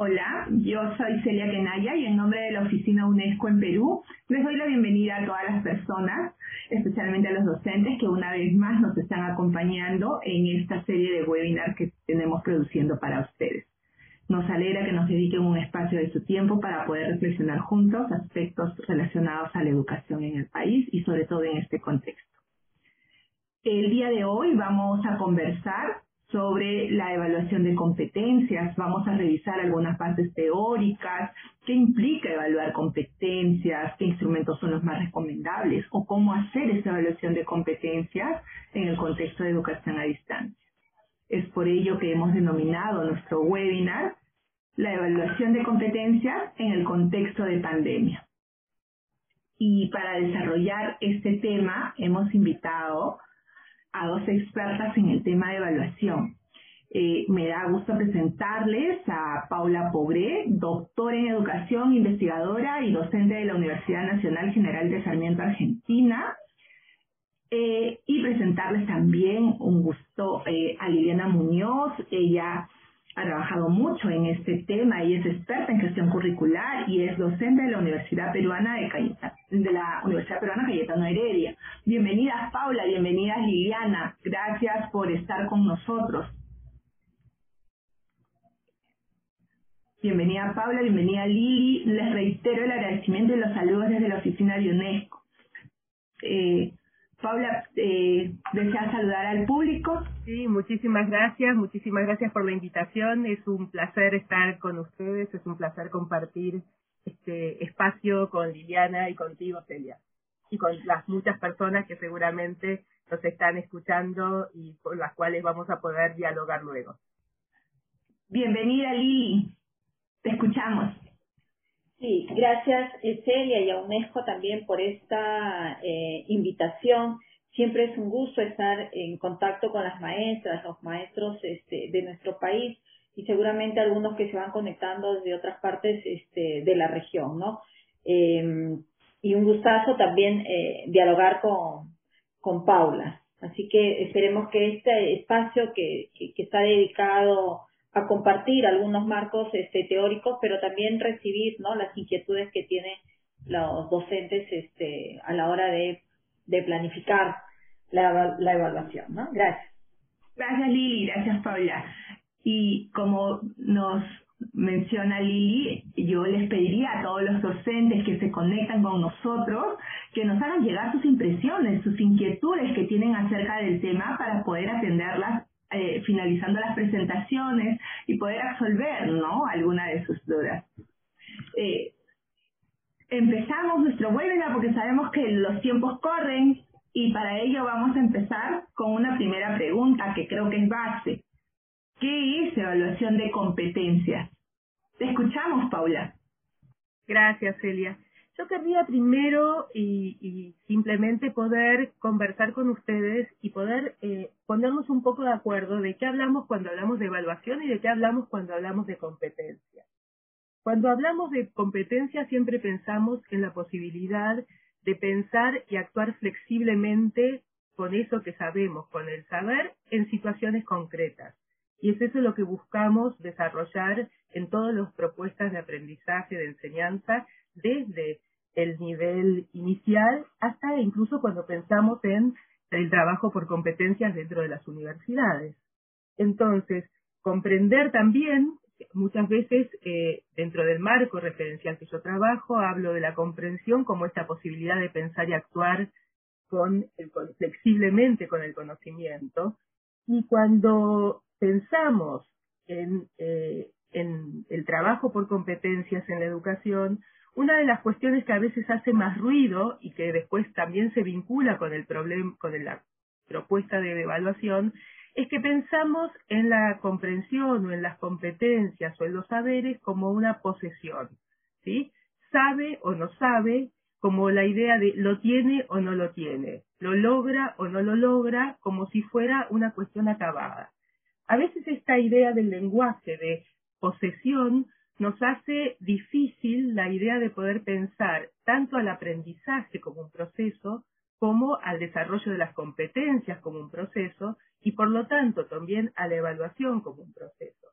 Hola, yo soy Celia Kenaya y en nombre de la Oficina UNESCO en Perú les doy la bienvenida a todas las personas, especialmente a los docentes que una vez más nos están acompañando en esta serie de webinars que tenemos produciendo para ustedes. Nos alegra que nos dediquen un espacio de su tiempo para poder reflexionar juntos aspectos relacionados a la educación en el país y sobre todo en este contexto. El día de hoy vamos a conversar sobre la evaluación de competencias. Vamos a revisar algunas partes teóricas, qué implica evaluar competencias, qué instrumentos son los más recomendables o cómo hacer esa evaluación de competencias en el contexto de educación a distancia. Es por ello que hemos denominado nuestro webinar la evaluación de competencias en el contexto de pandemia. Y para desarrollar este tema hemos invitado a dos expertas en el tema de evaluación. Eh, me da gusto presentarles a Paula Pogré, doctora en educación, investigadora y docente de la Universidad Nacional General de Sarmiento, Argentina. Eh, y presentarles también un gusto eh, a Liliana Muñoz. Ella ha trabajado mucho en este tema y es experta en gestión curricular y es docente de la Universidad Peruana de, Cayetano, de la Universidad Peruana Cayetano Heredia. Bienvenidas Paula, bienvenidas Liliana, gracias por estar con nosotros. Bienvenida Paula, bienvenida Lili, les reitero el agradecimiento y los saludos desde la oficina de UNESCO. Eh, Paula, eh, ¿deseas saludar al público? Sí, muchísimas gracias, muchísimas gracias por la invitación. Es un placer estar con ustedes, es un placer compartir este espacio con Liliana y contigo, Celia, y con las muchas personas que seguramente nos están escuchando y con las cuales vamos a poder dialogar luego. Bienvenida, Lili. Te escuchamos. Sí, gracias Celia y a UNESCO también por esta eh, invitación. Siempre es un gusto estar en contacto con las maestras, los maestros este, de nuestro país y seguramente algunos que se van conectando desde otras partes este, de la región, ¿no? Em, y un gustazo también eh, dialogar con, con Paula. Así que esperemos que este espacio que, que está dedicado a compartir algunos marcos este, teóricos, pero también recibir ¿no? las inquietudes que tienen los docentes este, a la hora de, de planificar la, la evaluación. ¿no? Gracias. Gracias Lili, gracias Paula. Y como nos menciona Lili, yo les pediría a todos los docentes que se conectan con nosotros que nos hagan llegar sus impresiones, sus inquietudes que tienen acerca del tema para poder atenderlas eh, finalizando las presentaciones y poder absolver ¿no? alguna de sus dudas. Eh, empezamos nuestro webinar porque sabemos que los tiempos corren y para ello vamos a empezar con una primera pregunta que creo que es base. ¿Qué es evaluación de competencias? Te escuchamos, Paula. Gracias, Celia. Yo querría primero y, simplemente poder conversar con ustedes y poder eh, ponernos un poco de acuerdo de qué hablamos cuando hablamos de evaluación y de qué hablamos cuando hablamos de competencia. Cuando hablamos de competencia siempre pensamos en la posibilidad de pensar y actuar flexiblemente con eso que sabemos, con el saber en situaciones concretas. Y es eso lo que buscamos desarrollar en todas las propuestas de aprendizaje, de enseñanza, desde el nivel inicial hasta incluso cuando pensamos en el trabajo por competencias dentro de las universidades. Entonces, comprender también, muchas veces eh, dentro del marco referencial que yo trabajo, hablo de la comprensión como esta posibilidad de pensar y actuar con el, flexiblemente con el conocimiento. Y cuando pensamos en, eh, en el trabajo por competencias en la educación, una de las cuestiones que a veces hace más ruido y que después también se vincula con el problema, con la propuesta de evaluación, es que pensamos en la comprensión o en las competencias o en los saberes como una posesión, ¿sí? Sabe o no sabe, como la idea de lo tiene o no lo tiene, lo logra o no lo logra, como si fuera una cuestión acabada. A veces esta idea del lenguaje de posesión nos hace difícil la idea de poder pensar tanto al aprendizaje como un proceso, como al desarrollo de las competencias como un proceso y por lo tanto también a la evaluación como un proceso.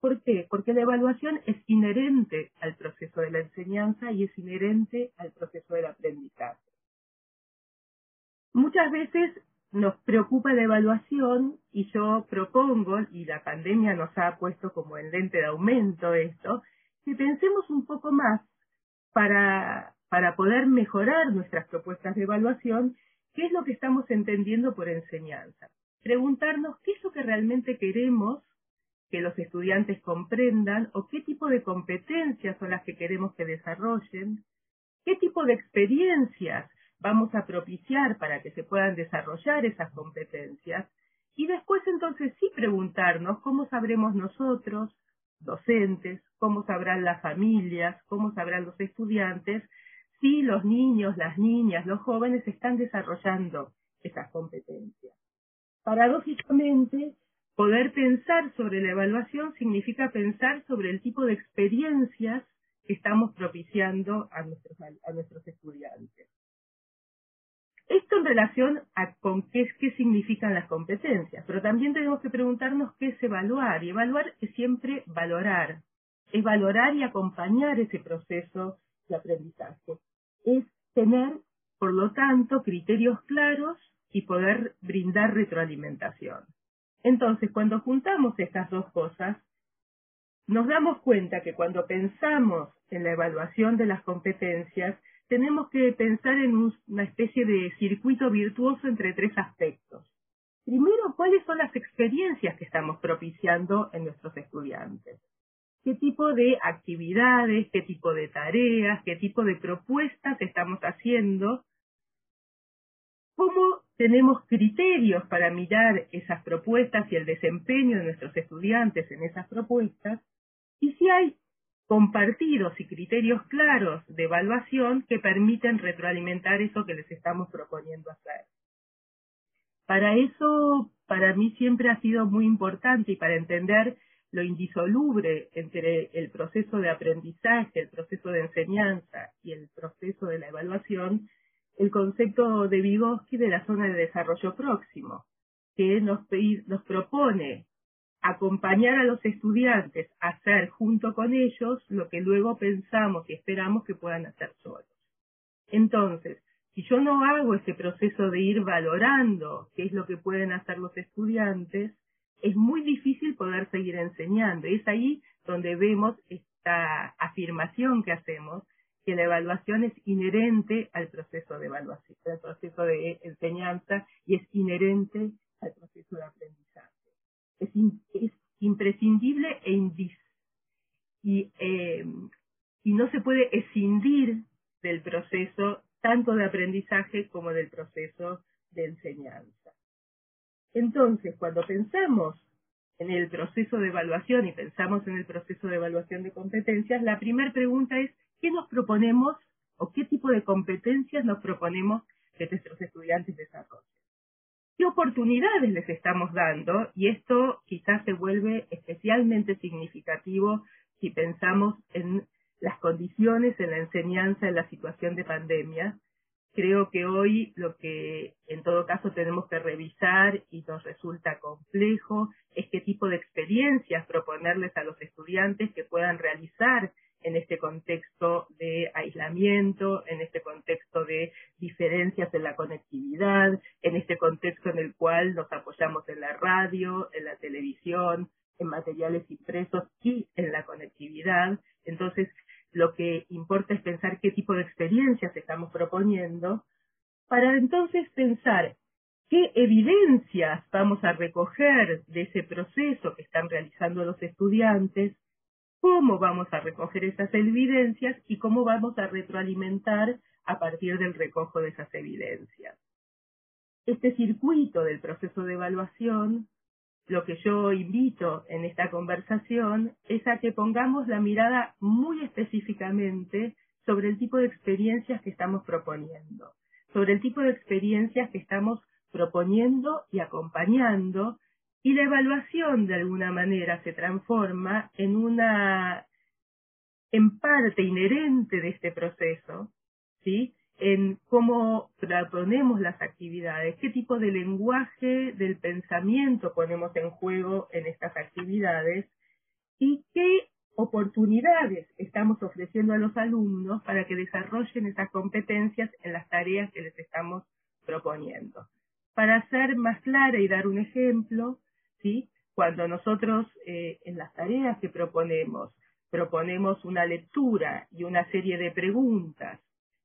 ¿Por qué? Porque la evaluación es inherente al proceso de la enseñanza y es inherente al proceso del aprendizaje. Muchas veces nos preocupa la evaluación y yo propongo, y la pandemia nos ha puesto como en lente de aumento esto, que pensemos un poco más para, para poder mejorar nuestras propuestas de evaluación, qué es lo que estamos entendiendo por enseñanza. Preguntarnos qué es lo que realmente queremos que los estudiantes comprendan o qué tipo de competencias son las que queremos que desarrollen, qué tipo de experiencias vamos a propiciar para que se puedan desarrollar esas competencias y después entonces sí preguntarnos cómo sabremos nosotros, docentes, cómo sabrán las familias, cómo sabrán los estudiantes, si los niños, las niñas, los jóvenes están desarrollando esas competencias. Paradójicamente, Poder pensar sobre la evaluación significa pensar sobre el tipo de experiencias que estamos propiciando a nuestros, a nuestros estudiantes. Esto en relación a con qué, qué significan las competencias, pero también tenemos que preguntarnos qué es evaluar. Y evaluar es siempre valorar, es valorar y acompañar ese proceso de aprendizaje. Es tener, por lo tanto, criterios claros y poder brindar retroalimentación. Entonces, cuando juntamos estas dos cosas, nos damos cuenta que cuando pensamos en la evaluación de las competencias, tenemos que pensar en una especie de circuito virtuoso entre tres aspectos. Primero, ¿cuáles son las experiencias que estamos propiciando en nuestros estudiantes? ¿Qué tipo de actividades, qué tipo de tareas, qué tipo de propuestas estamos haciendo? ¿Cómo tenemos criterios para mirar esas propuestas y el desempeño de nuestros estudiantes en esas propuestas, y si hay compartidos y criterios claros de evaluación que permiten retroalimentar eso que les estamos proponiendo hacer. Para eso, para mí siempre ha sido muy importante y para entender lo indisoluble entre el proceso de aprendizaje, el proceso de enseñanza y el proceso de la evaluación, el concepto de Vygotsky de la zona de desarrollo próximo, que nos, nos propone acompañar a los estudiantes a hacer junto con ellos lo que luego pensamos y esperamos que puedan hacer solos. Entonces, si yo no hago ese proceso de ir valorando qué es lo que pueden hacer los estudiantes, es muy difícil poder seguir enseñando. Y es ahí donde vemos esta afirmación que hacemos que la evaluación es inherente al proceso de evaluación, al proceso de enseñanza y es inherente al proceso de aprendizaje. Es, imprescindible e indis y, eh, y no se puede escindir del proceso tanto de aprendizaje como del proceso de enseñanza. Entonces, cuando pensamos en el proceso de evaluación y pensamos en el proceso de evaluación de competencias, la primera pregunta es ¿qué nos proponemos o qué tipo de competencias nos proponemos que nuestros estudiantes desarrollen? ¿Qué oportunidades les estamos dando? Y esto quizás se vuelve especialmente significativo si pensamos en las condiciones en la enseñanza en la situación de pandemia. Creo que hoy lo que en todo caso tenemos que revisar y nos resulta complejo es qué tipo de experiencias proponerles a los estudiantes que puedan realizar en este contexto de aislamiento, en este contexto de diferencias en la conectividad, en este contexto en el cual nos apoyamos en la radio, en la televisión, en materiales impresos y en la conectividad. Entonces, lo que importa es pensar qué tipo de experiencias estamos proponiendo para entonces pensar qué evidencias vamos a recoger de ese proceso que están realizando los estudiantes cómo vamos a recoger esas evidencias y cómo vamos a retroalimentar a partir del recojo de esas evidencias. Este circuito del proceso de evaluación, lo que yo invito en esta conversación es a que pongamos la mirada muy específicamente sobre el tipo de experiencias que estamos proponiendo, sobre el tipo de experiencias que estamos proponiendo y acompañando y la evaluación de alguna manera se transforma en una, en parte inherente de este proceso, ¿sí? En cómo proponemos las actividades, qué tipo de lenguaje del pensamiento ponemos en juego en estas actividades y qué oportunidades estamos ofreciendo a los alumnos para que desarrollen esas competencias en las tareas que les estamos proponiendo. Para ser más clara y dar un ejemplo, ¿sí? cuando nosotros eh, en las tareas que proponemos proponemos una lectura y una serie de preguntas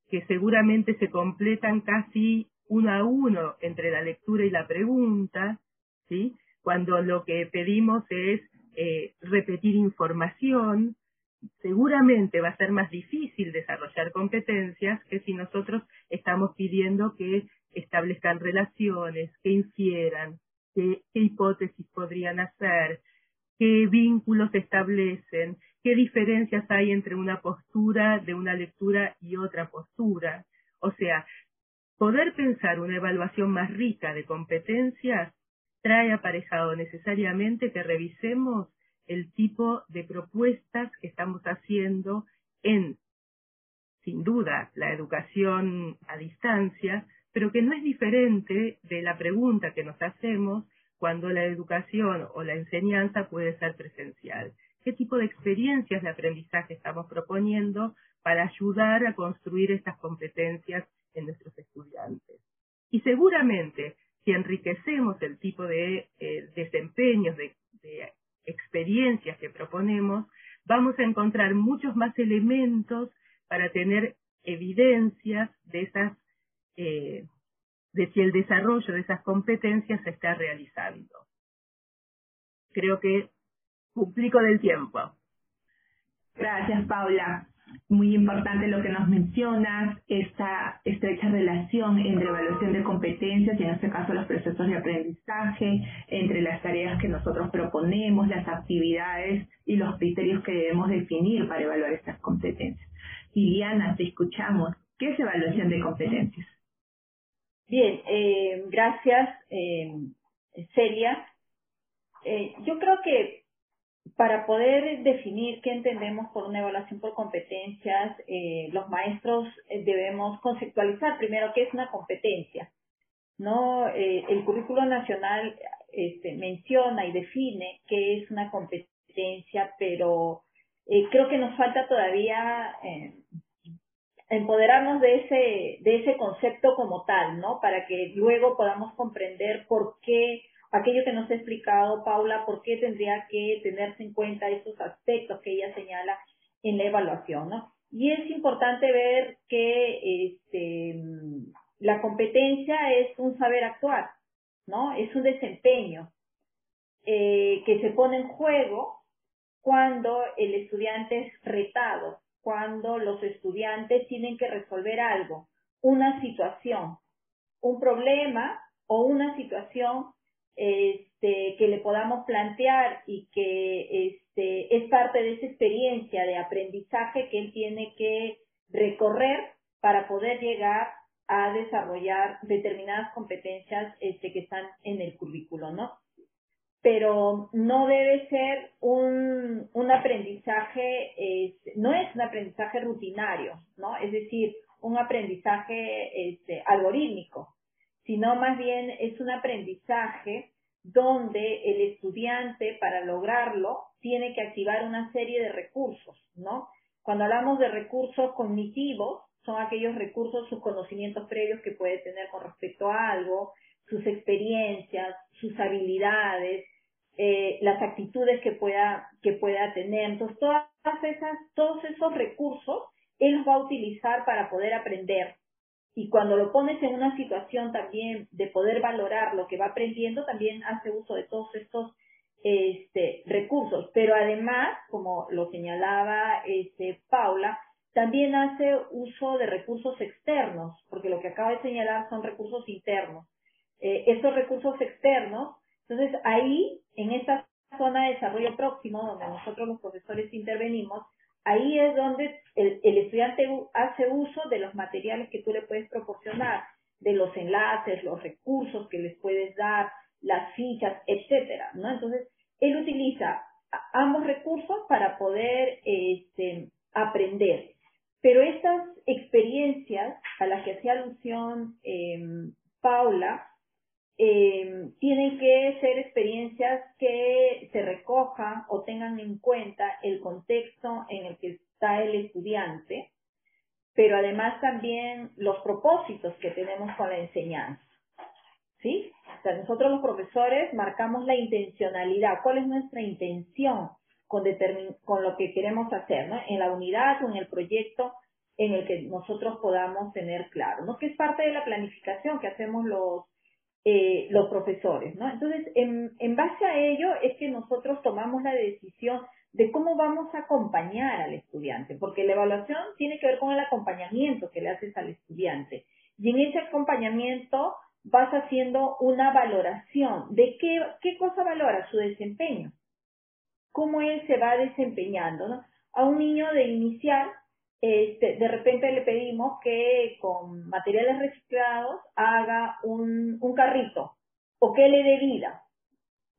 que seguramente se completan casi uno a uno entre la lectura y la pregunta, ¿sí? Cuando lo que pedimos es eh, repetir información, seguramente va a ser más difícil desarrollar competencias que si nosotros estamos pidiendo que establezcan relaciones, que infieran, qué hipótesis podrían hacer, qué vínculos establecen, qué diferencias hay entre una postura de una lectura y otra postura. O sea, poder pensar una evaluación más rica de competencias trae aparejado necesariamente que revisemos el tipo de propuestas que estamos haciendo en, sin duda, la educación a distancia, pero que no es diferente de la pregunta que nos hacemos cuando la educación o la enseñanza puede ser presencial. ¿Qué tipo de experiencias de aprendizaje estamos proponiendo para ayudar a construir estas competencias en nuestros estudiantes? Y seguramente, si enriquecemos el tipo de eh, desempeños, de, experiencias que proponemos, vamos a encontrar muchos más elementos para tener evidencias de esas eh, de si el desarrollo de esas competencias se está realizando. Creo que cumplí con el tiempo. Gracias, Paula. Muy importante lo que nos mencionas, esta estrecha relación entre evaluación de competencias y en este caso los procesos de aprendizaje, entre las tareas que nosotros proponemos, las actividades y los criterios que debemos definir para evaluar estas competencias. Liliana, te escuchamos. ¿Qué es evaluación de competencias? Bien, eh, gracias, eh, Celia. Eh, yo creo que para poder definir qué entendemos por una evaluación por competencias, eh, los maestros eh, debemos conceptualizar primero qué es una competencia. ¿no? Eh, el currículo nacional este, menciona y define qué es una competencia, pero creo que nos falta todavía empoderarnos de ese, de ese concepto como tal, ¿no? Para que luego podamos comprender por qué aquello que nos ha explicado Paula, por qué tendría que tenerse en cuenta esos aspectos que ella señala en la evaluación, ¿no? Y es importante ver que este, la competencia es un saber actuar, ¿no? Es un desempeño eh, que se pone en juego cuando el estudiante es retado, cuando los estudiantes tienen que resolver algo, una situación, un problema o una situación este, que le podamos plantear y que este, es parte de esa experiencia de aprendizaje que él tiene que recorrer para poder llegar a desarrollar determinadas competencias este, que están en el currículo, ¿no? Pero no debe ser un, un aprendizaje, no es un aprendizaje rutinario, ¿no? Es decir, un aprendizaje este, algorítmico, sino más bien es un aprendizaje donde el estudiante para lograrlo tiene que activar una serie de recursos, ¿no? Cuando hablamos de recursos cognitivos, son aquellos recursos, sus conocimientos previos que puede tener con respecto a algo, sus experiencias, sus habilidades, eh, las actitudes que pueda, que pueda tener. Entonces, todas esas, todos esos recursos él los va a utilizar para poder aprender. Y cuando lo pones en una situación también de poder valorar lo que va aprendiendo, también hace uso de todos estos este, recursos. Pero además, como lo señalaba este, Paula, también hace uso de recursos externos, porque lo que acaba de señalar son recursos internos. Eh, estos recursos externos entonces, ahí, en esta zona de desarrollo próximo, donde nosotros los profesores intervenimos, ahí es donde el, estudiante hace uso de los materiales que tú le puedes proporcionar, de los enlaces, los recursos que les puedes dar, las fichas, etcétera, ¿no? Entonces, él utiliza ambos recursos para poder este, aprender. Pero estas experiencias a las que hacía alusión eh, Paula, eh, tienen que ser experiencias que se recojan o tengan en cuenta el contexto en el que está el estudiante, pero además también los propósitos que tenemos con la enseñanza. ¿Sí? O sea, nosotros los profesores marcamos la intencionalidad, cuál es nuestra intención con, con lo que queremos hacer, ¿no? En la unidad o en el proyecto en el que nosotros podamos tener claro, ¿no? Que es parte de la planificación que hacemos los, eh, los profesores, ¿no? Entonces, en, base a ello es que nosotros tomamos la decisión de cómo vamos a acompañar al estudiante, porque la evaluación tiene que ver con el acompañamiento que le haces al estudiante. Y en ese acompañamiento vas haciendo una valoración de qué, qué cosa valora su desempeño, cómo él se va desempeñando. ¿no? A un niño de inicial este, de repente le pedimos que con materiales reciclados haga un, un carrito o que le dé vida,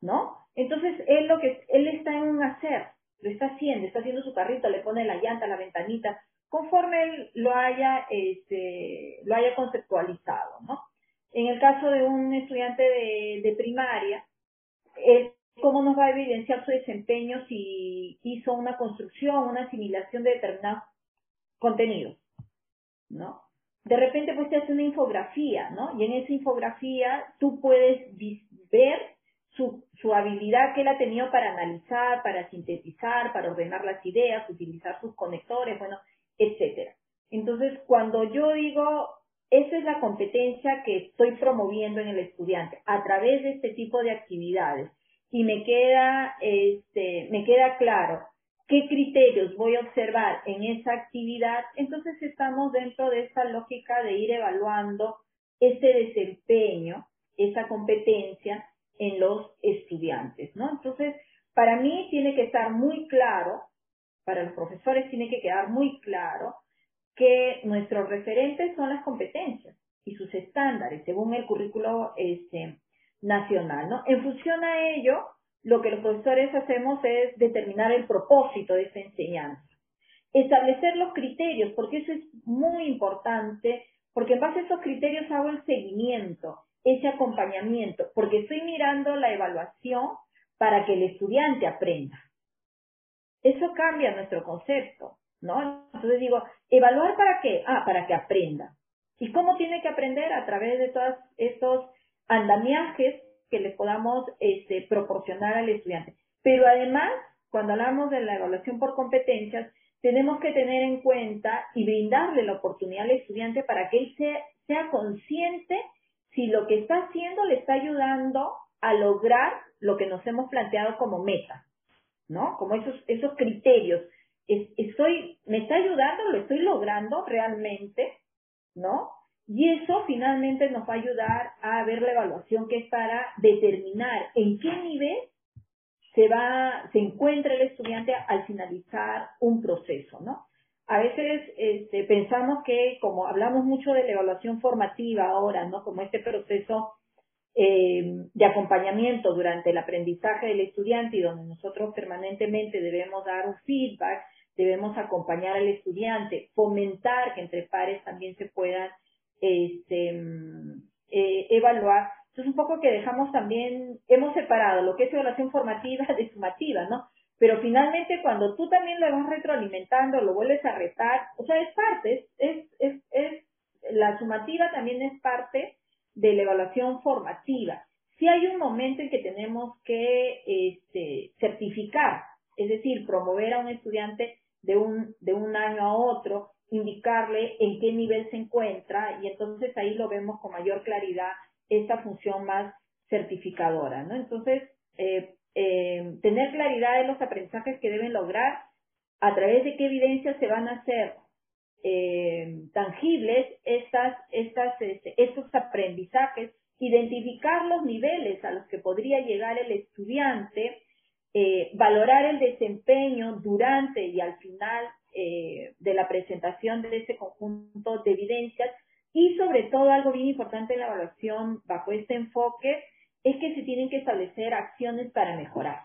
¿no? Entonces él lo que él está en un hacer, lo está haciendo, está haciendo su carrito, le pone la llanta, la ventanita, conforme él lo haya, este, lo haya conceptualizado, ¿no? En el caso de un estudiante de, de primaria, ¿cómo nos va a evidenciar su desempeño si hizo una construcción, una asimilación de determinados contenidos, ¿no? De repente pues te hace una infografía, ¿no? Y en esa infografía tú puedes ver su, su habilidad que él ha tenido para analizar, para sintetizar, para ordenar las ideas, utilizar sus conectores, bueno, etcétera. Entonces, cuando yo digo, esa es la competencia que estoy promoviendo en el estudiante a través de este tipo de actividades y me queda, este, me queda claro qué criterios voy a observar en esa actividad, entonces estamos dentro de esta lógica de ir evaluando ese desempeño, esa competencia en los estudiantes, ¿no? Entonces, para mí tiene que estar muy claro, para los profesores tiene que quedar muy claro que nuestros referentes son las competencias y sus estándares según el currículo este, nacional, ¿no? En función a ello, lo que los profesores hacemos es determinar el propósito de esa enseñanza. Establecer los criterios, porque eso es muy importante, porque en base a esos criterios hago el seguimiento, ese acompañamiento, porque estoy mirando la evaluación para que el estudiante aprenda. Eso cambia nuestro concepto, ¿no? Entonces digo, ¿evaluar para qué? Ah, para que aprenda. ¿Y cómo tiene que aprender? A través de todos estos andamiajes que le podamos este, proporcionar al estudiante. Pero además, cuando hablamos de la evaluación por competencias, tenemos que tener en cuenta y brindarle la oportunidad al estudiante para que él sea, consciente si lo que está haciendo le está ayudando a lograr lo que nos hemos planteado como meta, ¿no? Como esos, esos criterios. estoy, ¿Me está ayudando? ¿Lo estoy logrando realmente? ¿No? Y eso finalmente nos va a ayudar a ver la evaluación que es para determinar en qué nivel se va, se encuentra el estudiante al finalizar un proceso, ¿no? A veces este, pensamos que, como hablamos mucho de la evaluación formativa ahora, ¿no? Como este proceso eh, de acompañamiento durante el aprendizaje del estudiante y donde nosotros permanentemente debemos dar un feedback, debemos acompañar al estudiante, fomentar que entre pares también se puedan este, eh, evaluar. Entonces, un poco que dejamos también, hemos separado lo que es evaluación formativa de sumativa, ¿no? Pero finalmente, cuando tú también lo vas retroalimentando, lo vuelves a retar, o sea, es parte, es, es, es, la sumativa también es parte de la evaluación formativa. Si hay un momento en que tenemos que este, certificar, es decir, promover a un estudiante de un, de un año a otro, indicarle en qué nivel se encuentra y entonces ahí lo vemos con mayor claridad esta función más certificadora, ¿no? Entonces, eh, eh, tener claridad de los aprendizajes que deben lograr, a través de qué evidencias se van a hacer eh, tangibles estas, este, estos aprendizajes, identificar los niveles a los que podría llegar el estudiante, valorar el desempeño durante y al final eh, de la presentación de ese conjunto de evidencias y sobre todo algo bien importante en la evaluación bajo este enfoque es que se tienen que establecer acciones para mejorar,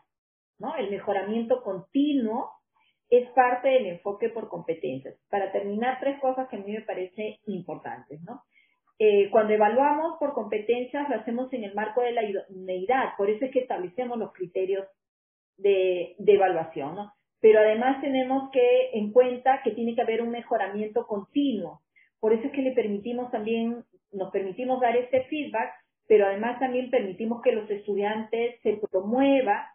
¿no? El mejoramiento continuo es parte del enfoque por competencias. Para terminar, tres cosas que a mí me parecen importantes, ¿no? eh, cuando evaluamos por competencias lo hacemos en el marco de la idoneidad, por eso es que establecemos los criterios de, de evaluación, ¿no? Pero además tenemos que en cuenta que tiene que haber un mejoramiento continuo. Por eso es que le permitimos también, nos permitimos dar este feedback, pero además también permitimos que los estudiantes se promueva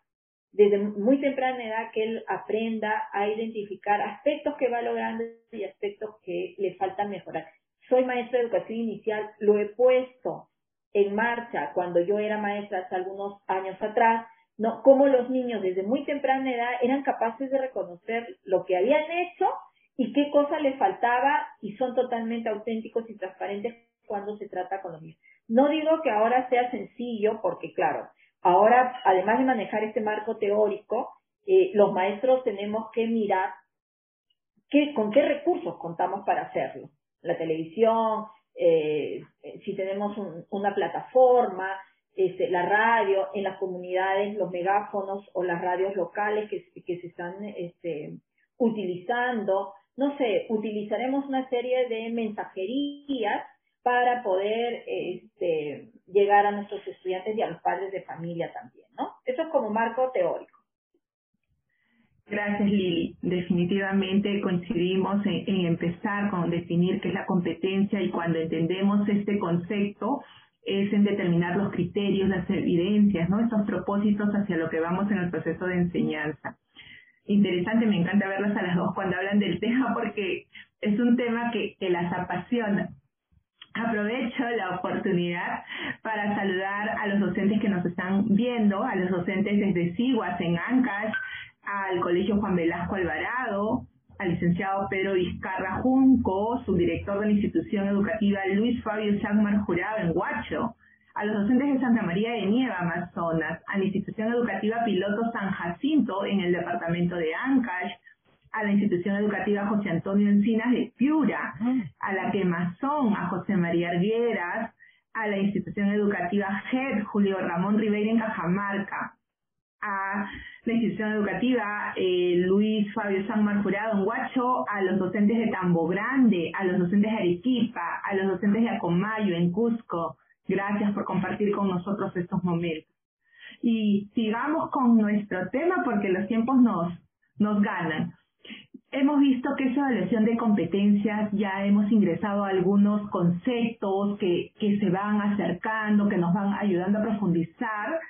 desde muy temprana edad que él aprenda a identificar aspectos que va logrando y aspectos que le faltan mejorar. Soy maestra de educación inicial, lo he puesto en marcha cuando yo era maestra hace algunos años atrás, ¿no? Cómo los niños desde muy temprana edad eran capaces de reconocer lo que habían hecho y qué cosa les faltaba y son totalmente auténticos y transparentes cuando se trata con los niños. No digo que ahora sea sencillo, porque claro, ahora, además de manejar este marco teórico, eh, los maestros tenemos que mirar qué, con qué recursos contamos para hacerlo. La televisión, eh, si tenemos una plataforma, este, la radio, en las comunidades, los megáfonos o las radios locales que, que se están este, utilizando. No sé, utilizaremos una serie de mensajerías para poder este, llegar a nuestros estudiantes y a los padres de familia también, ¿no? Eso es como marco teórico. Gracias, Lili. Definitivamente coincidimos en, en, empezar con definir qué es la competencia y cuando entendemos este concepto es en determinar los criterios, las evidencias, ¿no? Esos propósitos hacia lo que vamos en el proceso de enseñanza. Interesante, me encanta verlas a las dos cuando hablan del tema porque es un tema que, que las apasiona Aprovecho la oportunidad para saludar a los docentes que nos están viendo, a los docentes desde Siguas en Ancash, al Colegio Juan Velasco Alvarado, al licenciado Pedro Vizcarra Junco, subdirector de la institución educativa Luis Fabio Chagmar Jurado en Huacho, a los docentes de Santa María de Nieva, Amazonas, a la institución educativa Piloto San Jacinto en el departamento de Ancash, a la institución educativa José Antonio Encinas de Piura, a la Quemazón, a José María Argueras, a la institución educativa GED Julio Ramón Ribeira en Cajamarca, a la institución educativa eh, Luis Fabio San Marjurado en Huacho, a los docentes de Tambo Grande, a los docentes de Arequipa, a los docentes de Acomayo en Cusco. Gracias por compartir con nosotros estos momentos. Y sigamos con nuestro tema porque los tiempos nos, nos ganan. Hemos visto que esa evaluación de competencias ya hemos ingresado a algunos conceptos que, que se van acercando, que nos van ayudando a profundizar,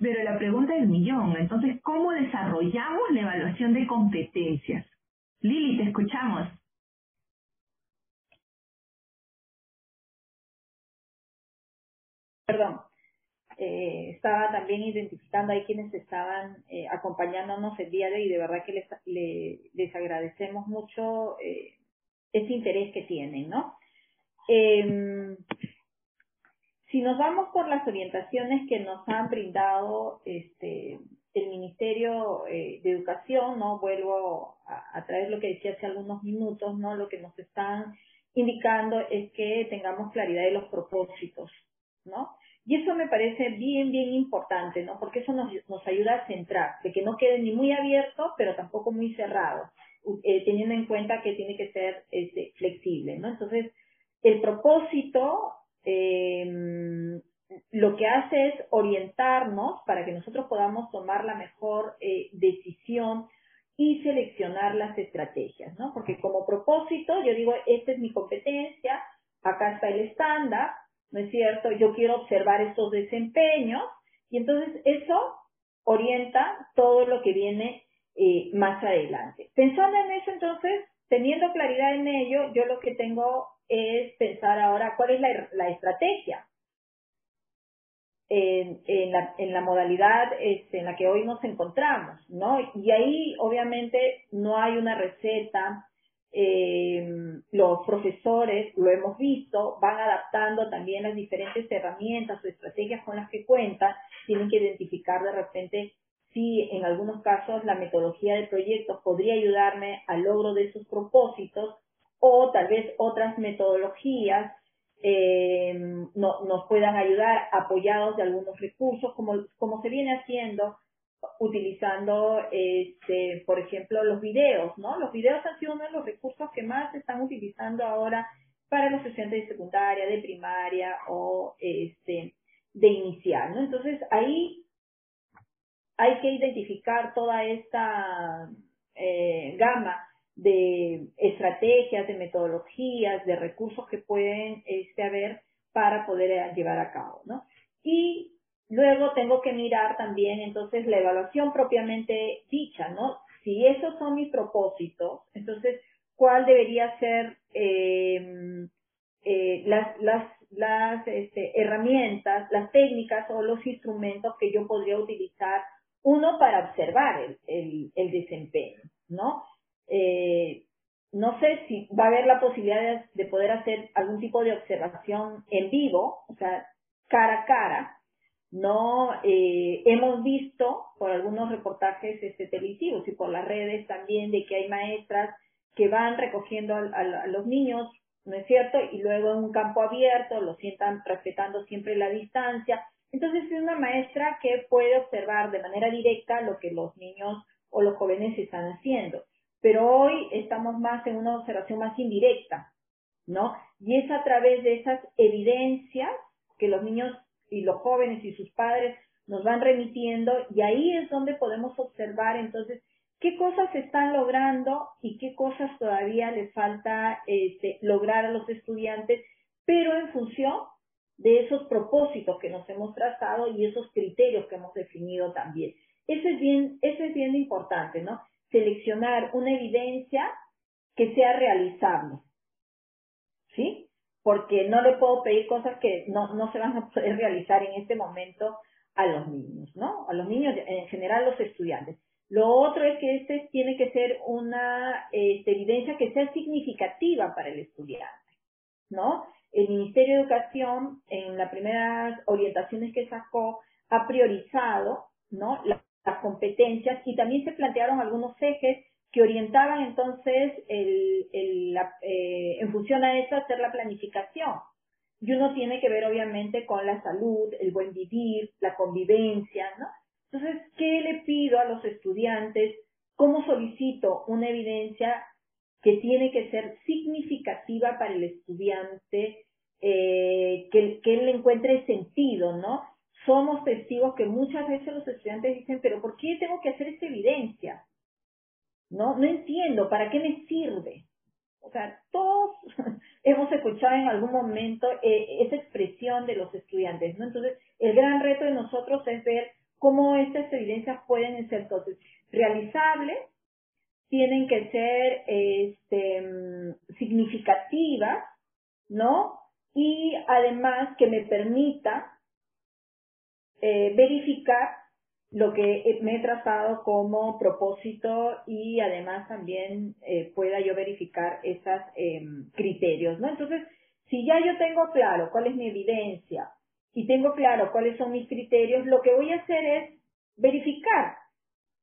pero la pregunta es millón. Entonces, ¿cómo desarrollamos la evaluación de competencias? Lili, te escuchamos. Perdón. Eh, estaba también identificando ahí quienes estaban eh, acompañándonos el día de hoy y de verdad que les, les agradecemos mucho eh, ese interés que tienen, ¿no? Si nos vamos por las orientaciones que nos han brindado este, el Ministerio de Educación, ¿no? Vuelvo a, a traer lo que decía hace algunos minutos, ¿no? Lo que nos están indicando es que tengamos claridad de los propósitos, ¿no? Y eso me parece bien, bien importante, ¿no? Porque eso nos, nos ayuda a centrar, de que no quede ni muy abierto, pero tampoco muy cerrado, eh, teniendo en cuenta que tiene que ser este, flexible, ¿no? Entonces, el propósito eh, lo que hace es orientarnos para que nosotros podamos tomar la mejor eh, decisión y seleccionar las estrategias, ¿no? Porque como propósito, yo digo, esta es mi competencia, acá está el estándar, ¿no es cierto? Yo quiero observar estos desempeños y entonces eso orienta todo lo que viene eh, más adelante. Pensando en eso, entonces, teniendo claridad en ello, yo lo que tengo es pensar ahora cuál es la, estrategia en, en, la, en la modalidad este, en la que hoy nos encontramos, ¿no? Y ahí, obviamente, no hay una receta, eh, los profesores, lo hemos visto, van adaptando también las diferentes herramientas o estrategias con las que cuentan, tienen que identificar de repente si en algunos casos la metodología de proyectos podría ayudarme al logro de esos propósitos o tal vez otras metodologías eh, no, nos puedan ayudar apoyados de algunos recursos como, como se viene haciendo utilizando, este, por ejemplo, los videos, ¿no? Los videos han sido uno de los recursos que más se están utilizando ahora para los estudiantes de secundaria, de primaria o este, de inicial, ¿no? Entonces ahí hay que identificar toda esta eh, gama de estrategias, de metodologías, de recursos que pueden este, haber para poder eh, llevar a cabo, ¿no? Y luego tengo que mirar también entonces la evaluación propiamente dicha, ¿no? Si esos son mis propósitos, entonces, ¿cuál debería ser eh, eh, las, las, las este, herramientas, las técnicas o los instrumentos que yo podría utilizar, uno para observar el, el, el desempeño, ¿no? Eh, no sé si va a haber la posibilidad de, poder hacer algún tipo de observación en vivo, o sea, cara a cara. No eh, hemos visto por algunos reportajes este, televisivos y por las redes también de que hay maestras que van recogiendo a, los niños, ¿no es cierto? Y luego en un campo abierto los sientan respetando siempre la distancia. Entonces es una maestra que puede observar de manera directa lo que los niños o los jóvenes están haciendo pero hoy estamos más en una observación más indirecta, ¿no? Y es a través de esas evidencias que los niños y los jóvenes y sus padres nos van remitiendo y ahí es donde podemos observar entonces qué cosas están logrando y qué cosas todavía les falta este, lograr a los estudiantes, pero en función de esos propósitos que nos hemos trazado y esos criterios que hemos definido también. Eso es bien, eso es bien importante, ¿no? Seleccionar una evidencia que sea realizable. ¿Sí? Porque no le puedo pedir cosas que no, no se van a poder realizar en este momento a los niños, ¿no? A los niños, en general los estudiantes. Lo otro es que este tiene que ser una este, evidencia que sea significativa para el estudiante, ¿no? El Ministerio de Educación, en las primeras orientaciones que sacó, ha priorizado, ¿no? Las competencias y también se plantearon algunos ejes que orientaban entonces el, eh, en función a eso hacer la planificación. Y uno tiene que ver obviamente con la salud, el buen vivir, la convivencia, ¿no? Entonces, ¿qué le pido a los estudiantes? ¿Cómo solicito una evidencia que tiene que ser significativa para el estudiante, eh, que, que él encuentre sentido, ¿no? Somos testigos que muchas veces los estudiantes dicen, pero ¿por qué tengo que hacer esta evidencia? No, no entiendo, ¿para qué me sirve? O sea, todos hemos escuchado en algún momento eh, esa expresión de los estudiantes, ¿no? Entonces, el gran reto de nosotros es ver cómo estas evidencias pueden ser entonces realizables, tienen que ser este, mm, significativas, ¿no? Y además que me permita eh, verificar lo que me he trazado como propósito y además también eh, pueda yo verificar esos em, criterios, ¿no? Entonces, si ya yo tengo claro cuál es mi evidencia y tengo claro cuáles son mis criterios, lo que voy a hacer es verificar,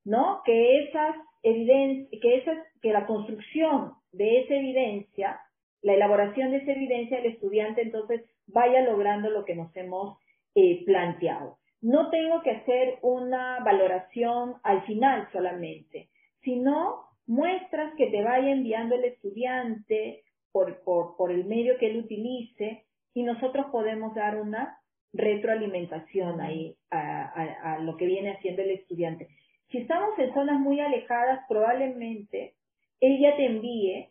¿no? Que esas evidencias, que esas, que la construcción de esa evidencia, la elaboración de esa evidencia, el estudiante entonces vaya logrando lo que nos hemos eh, planteado. No tengo que hacer una valoración al final solamente, sino muestras que te vaya enviando el estudiante por, por, el medio que él utilice y nosotros podemos dar una retroalimentación ahí a, lo que viene haciendo el estudiante. Si estamos en zonas muy alejadas, probablemente ella te envíe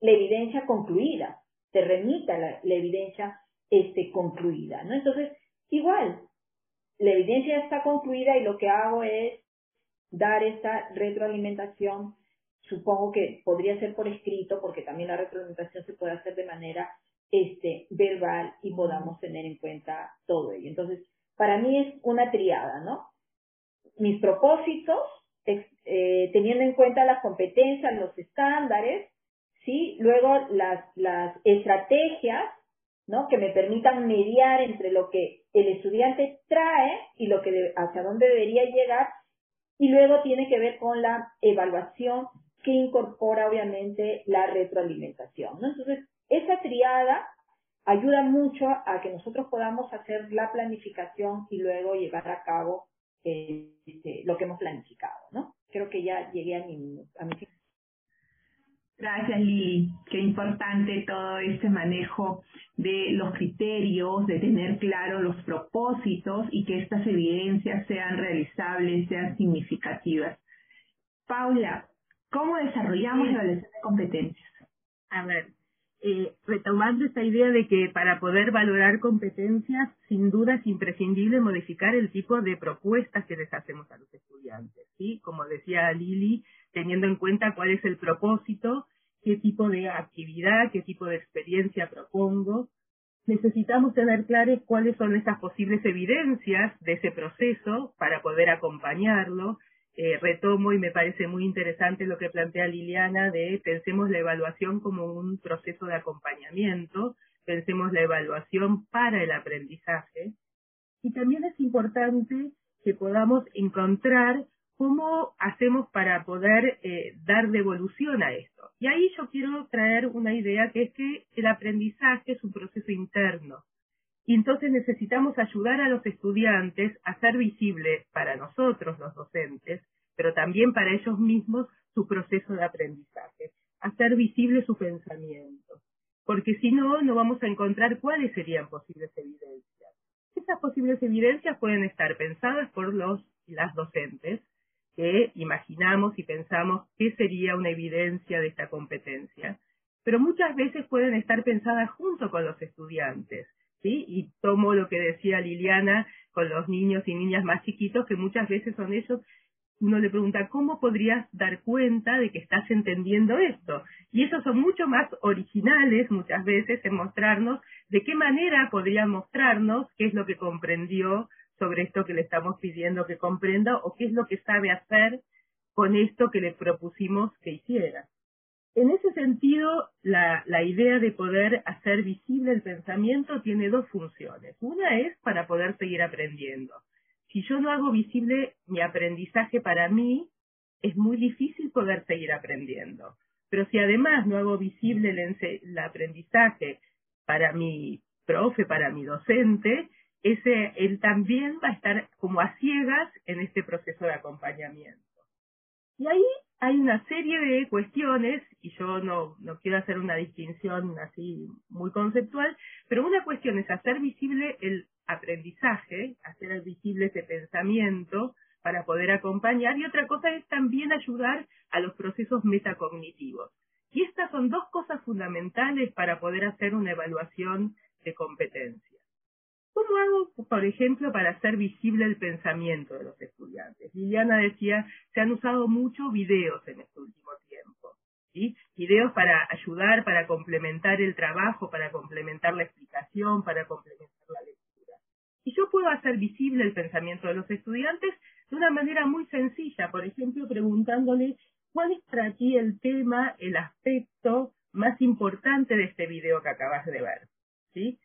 la evidencia concluida, te remita la, la evidencia este, concluida, ¿no? Entonces, igual, la evidencia está concluida y lo que hago es dar esta retroalimentación. Supongo que podría ser por escrito, porque también la retroalimentación se puede hacer de manera este, verbal y podamos tener en cuenta todo ello. Entonces, para mí es una triada, ¿no? Mis propósitos, eh, teniendo en cuenta las competencias, los estándares, ¿sí? Luego las, las estrategias ¿no? Que me permitan mediar entre lo que el estudiante trae y lo que hacia dónde debería llegar y luego tiene que ver con la evaluación que incorpora obviamente la retroalimentación, ¿no? Entonces, esa triada ayuda mucho a que nosotros podamos hacer la planificación y luego llevar a cabo este, lo que hemos planificado, ¿no? Creo que ya llegué a mi, a mi Gracias, Lili. Qué importante todo este manejo de los criterios, de tener claro los propósitos y que estas evidencias sean realizables, sean significativas. Paula, ¿cómo desarrollamos la evaluación de competencias? A ver, eh, retomando esta idea de que para poder valorar competencias, sin duda es imprescindible modificar el tipo de propuestas que les hacemos a los estudiantes, ¿sí? Como decía Lili, teniendo en cuenta cuál es el propósito, qué tipo de actividad, qué tipo de experiencia propongo. Necesitamos tener claras cuáles son esas posibles evidencias de ese proceso para poder acompañarlo. Eh, retomo y me parece muy interesante lo que plantea Liliana de pensemos la evaluación como un proceso de acompañamiento, pensemos la evaluación para el aprendizaje. Y también es importante que podamos encontrar ¿Cómo hacemos para poder eh, dar devolución a esto? Y ahí yo quiero traer una idea que es que el aprendizaje es un proceso interno. Y entonces necesitamos ayudar a los estudiantes a hacer visible para nosotros, los docentes, pero también para ellos mismos su proceso de aprendizaje, hacer visible su pensamiento. Porque si no, no vamos a encontrar cuáles serían posibles evidencias. Esas posibles evidencias pueden estar pensadas por los y las docentes, que imaginamos y pensamos qué sería una evidencia de esta competencia, pero muchas veces pueden estar pensadas junto con los estudiantes, Y tomo lo que decía Liliana con los niños y niñas más chiquitos, que muchas veces son ellos, uno le pregunta, ¿cómo podrías dar cuenta de que estás entendiendo esto? Y esos son mucho más originales muchas veces en mostrarnos de qué manera podría mostrarnos qué es lo que comprendió sobre esto que le estamos pidiendo que comprenda o qué es lo que sabe hacer con esto que le propusimos que hiciera. En ese sentido, la, idea de poder hacer visible el pensamiento tiene dos funciones. Una es para poder seguir aprendiendo. Si yo no hago visible mi aprendizaje para mí, es muy difícil poder seguir aprendiendo. Pero si además no hago visible el, el aprendizaje para mi profe, para mi docente, ese, él también va a estar como a ciegas en este proceso de acompañamiento. Y ahí hay una serie de cuestiones, y yo no, no quiero hacer una distinción así muy conceptual, pero una cuestión es hacer visible el aprendizaje, hacer visible ese pensamiento para poder acompañar, y otra cosa es también ayudar a los procesos metacognitivos. Y estas son dos cosas fundamentales para poder hacer una evaluación de competencia. ¿Cómo hago, por ejemplo, para hacer visible el pensamiento de los estudiantes? Liliana decía, se han usado mucho videos en este último tiempo. Videos para ayudar, para complementar el trabajo, para complementar la explicación, para complementar la lectura. Y yo puedo hacer visible el pensamiento de los estudiantes de una manera muy sencilla, por ejemplo, preguntándole cuál es para ti el tema, el aspecto más importante de este video que acabas de ver. ¿sí?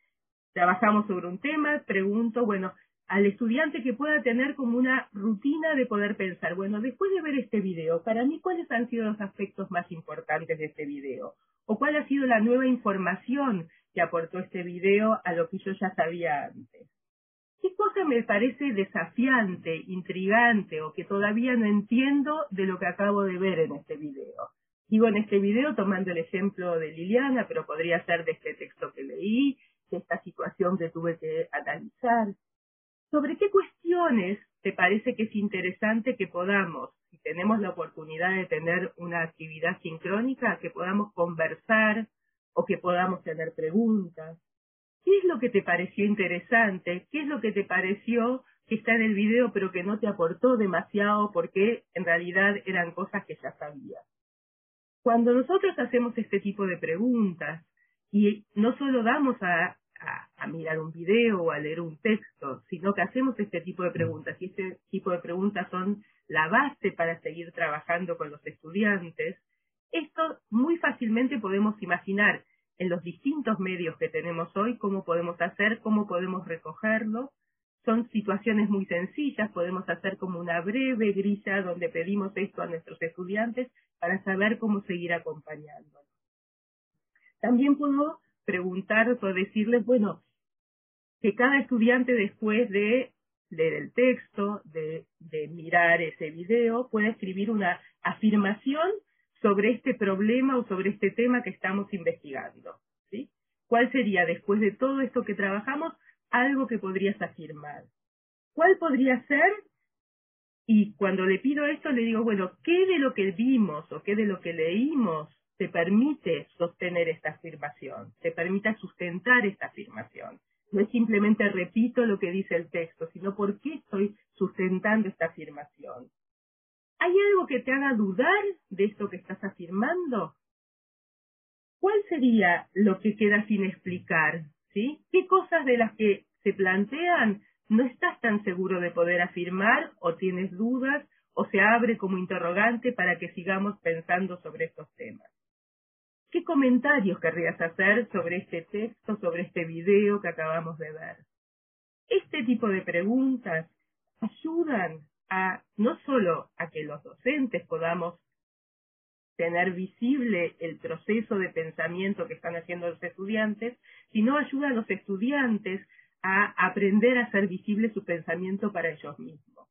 Trabajamos sobre un tema, pregunto, bueno, al estudiante que pueda tener como una rutina de poder pensar, bueno, después de ver este video, para mí, ¿cuáles han sido los aspectos más importantes de este video? ¿O cuál ha sido la nueva información que aportó este video a lo que yo ya sabía antes? ¿Qué cosa me parece desafiante, intrigante o que todavía no entiendo de lo que acabo de ver en este video? Digo en este video tomando el ejemplo de Liliana, pero podría ser de este texto que leí, esta situación que tuve que analizar. ¿Sobre qué cuestiones te parece que es interesante que podamos, si tenemos la oportunidad de tener una actividad sincrónica, que podamos conversar o que podamos tener preguntas? ¿Qué es lo que te pareció interesante? ¿Qué es lo que te pareció que está en el video pero que no te aportó demasiado porque en realidad eran cosas que ya sabías? Cuando nosotros hacemos este tipo de preguntas y no solo damos a a, mirar un video o a leer un texto, sino que hacemos este tipo de preguntas y este tipo de preguntas son la base para seguir trabajando con los estudiantes, esto muy fácilmente podemos imaginar en los distintos medios que tenemos hoy cómo podemos hacer, cómo podemos recogerlo. Son situaciones muy sencillas, podemos hacer como una breve grilla donde pedimos esto a nuestros estudiantes para saber cómo seguir acompañándolos. También puedo preguntar o decirles, bueno, que cada estudiante después de leer el texto, de, de mirar ese video, pueda escribir una afirmación sobre este problema o sobre este tema que estamos investigando. ¿sí? ¿Cuál sería, después de todo esto que trabajamos, algo que podrías afirmar? ¿Cuál podría ser? Y cuando le pido esto, le digo, bueno, ¿qué de lo que vimos o qué de lo que leímos te permite sostener esta afirmación? ¿Te permite sustentar esta afirmación? No es simplemente repito lo que dice el texto, sino por qué estoy sustentando esta afirmación. ¿Hay algo que te haga dudar de esto que estás afirmando? ¿Cuál sería lo que queda sin explicar? ¿Qué cosas de las que se plantean no estás tan seguro de poder afirmar o tienes dudas o se abre como interrogante para que sigamos pensando sobre estos temas? ¿Qué comentarios querrías hacer sobre este texto, sobre este video que acabamos de ver? Este tipo de preguntas ayudan a no solo a que los docentes podamos tener visible el proceso de pensamiento que están haciendo los estudiantes, sino ayuda a los estudiantes a aprender a hacer visible su pensamiento para ellos mismos.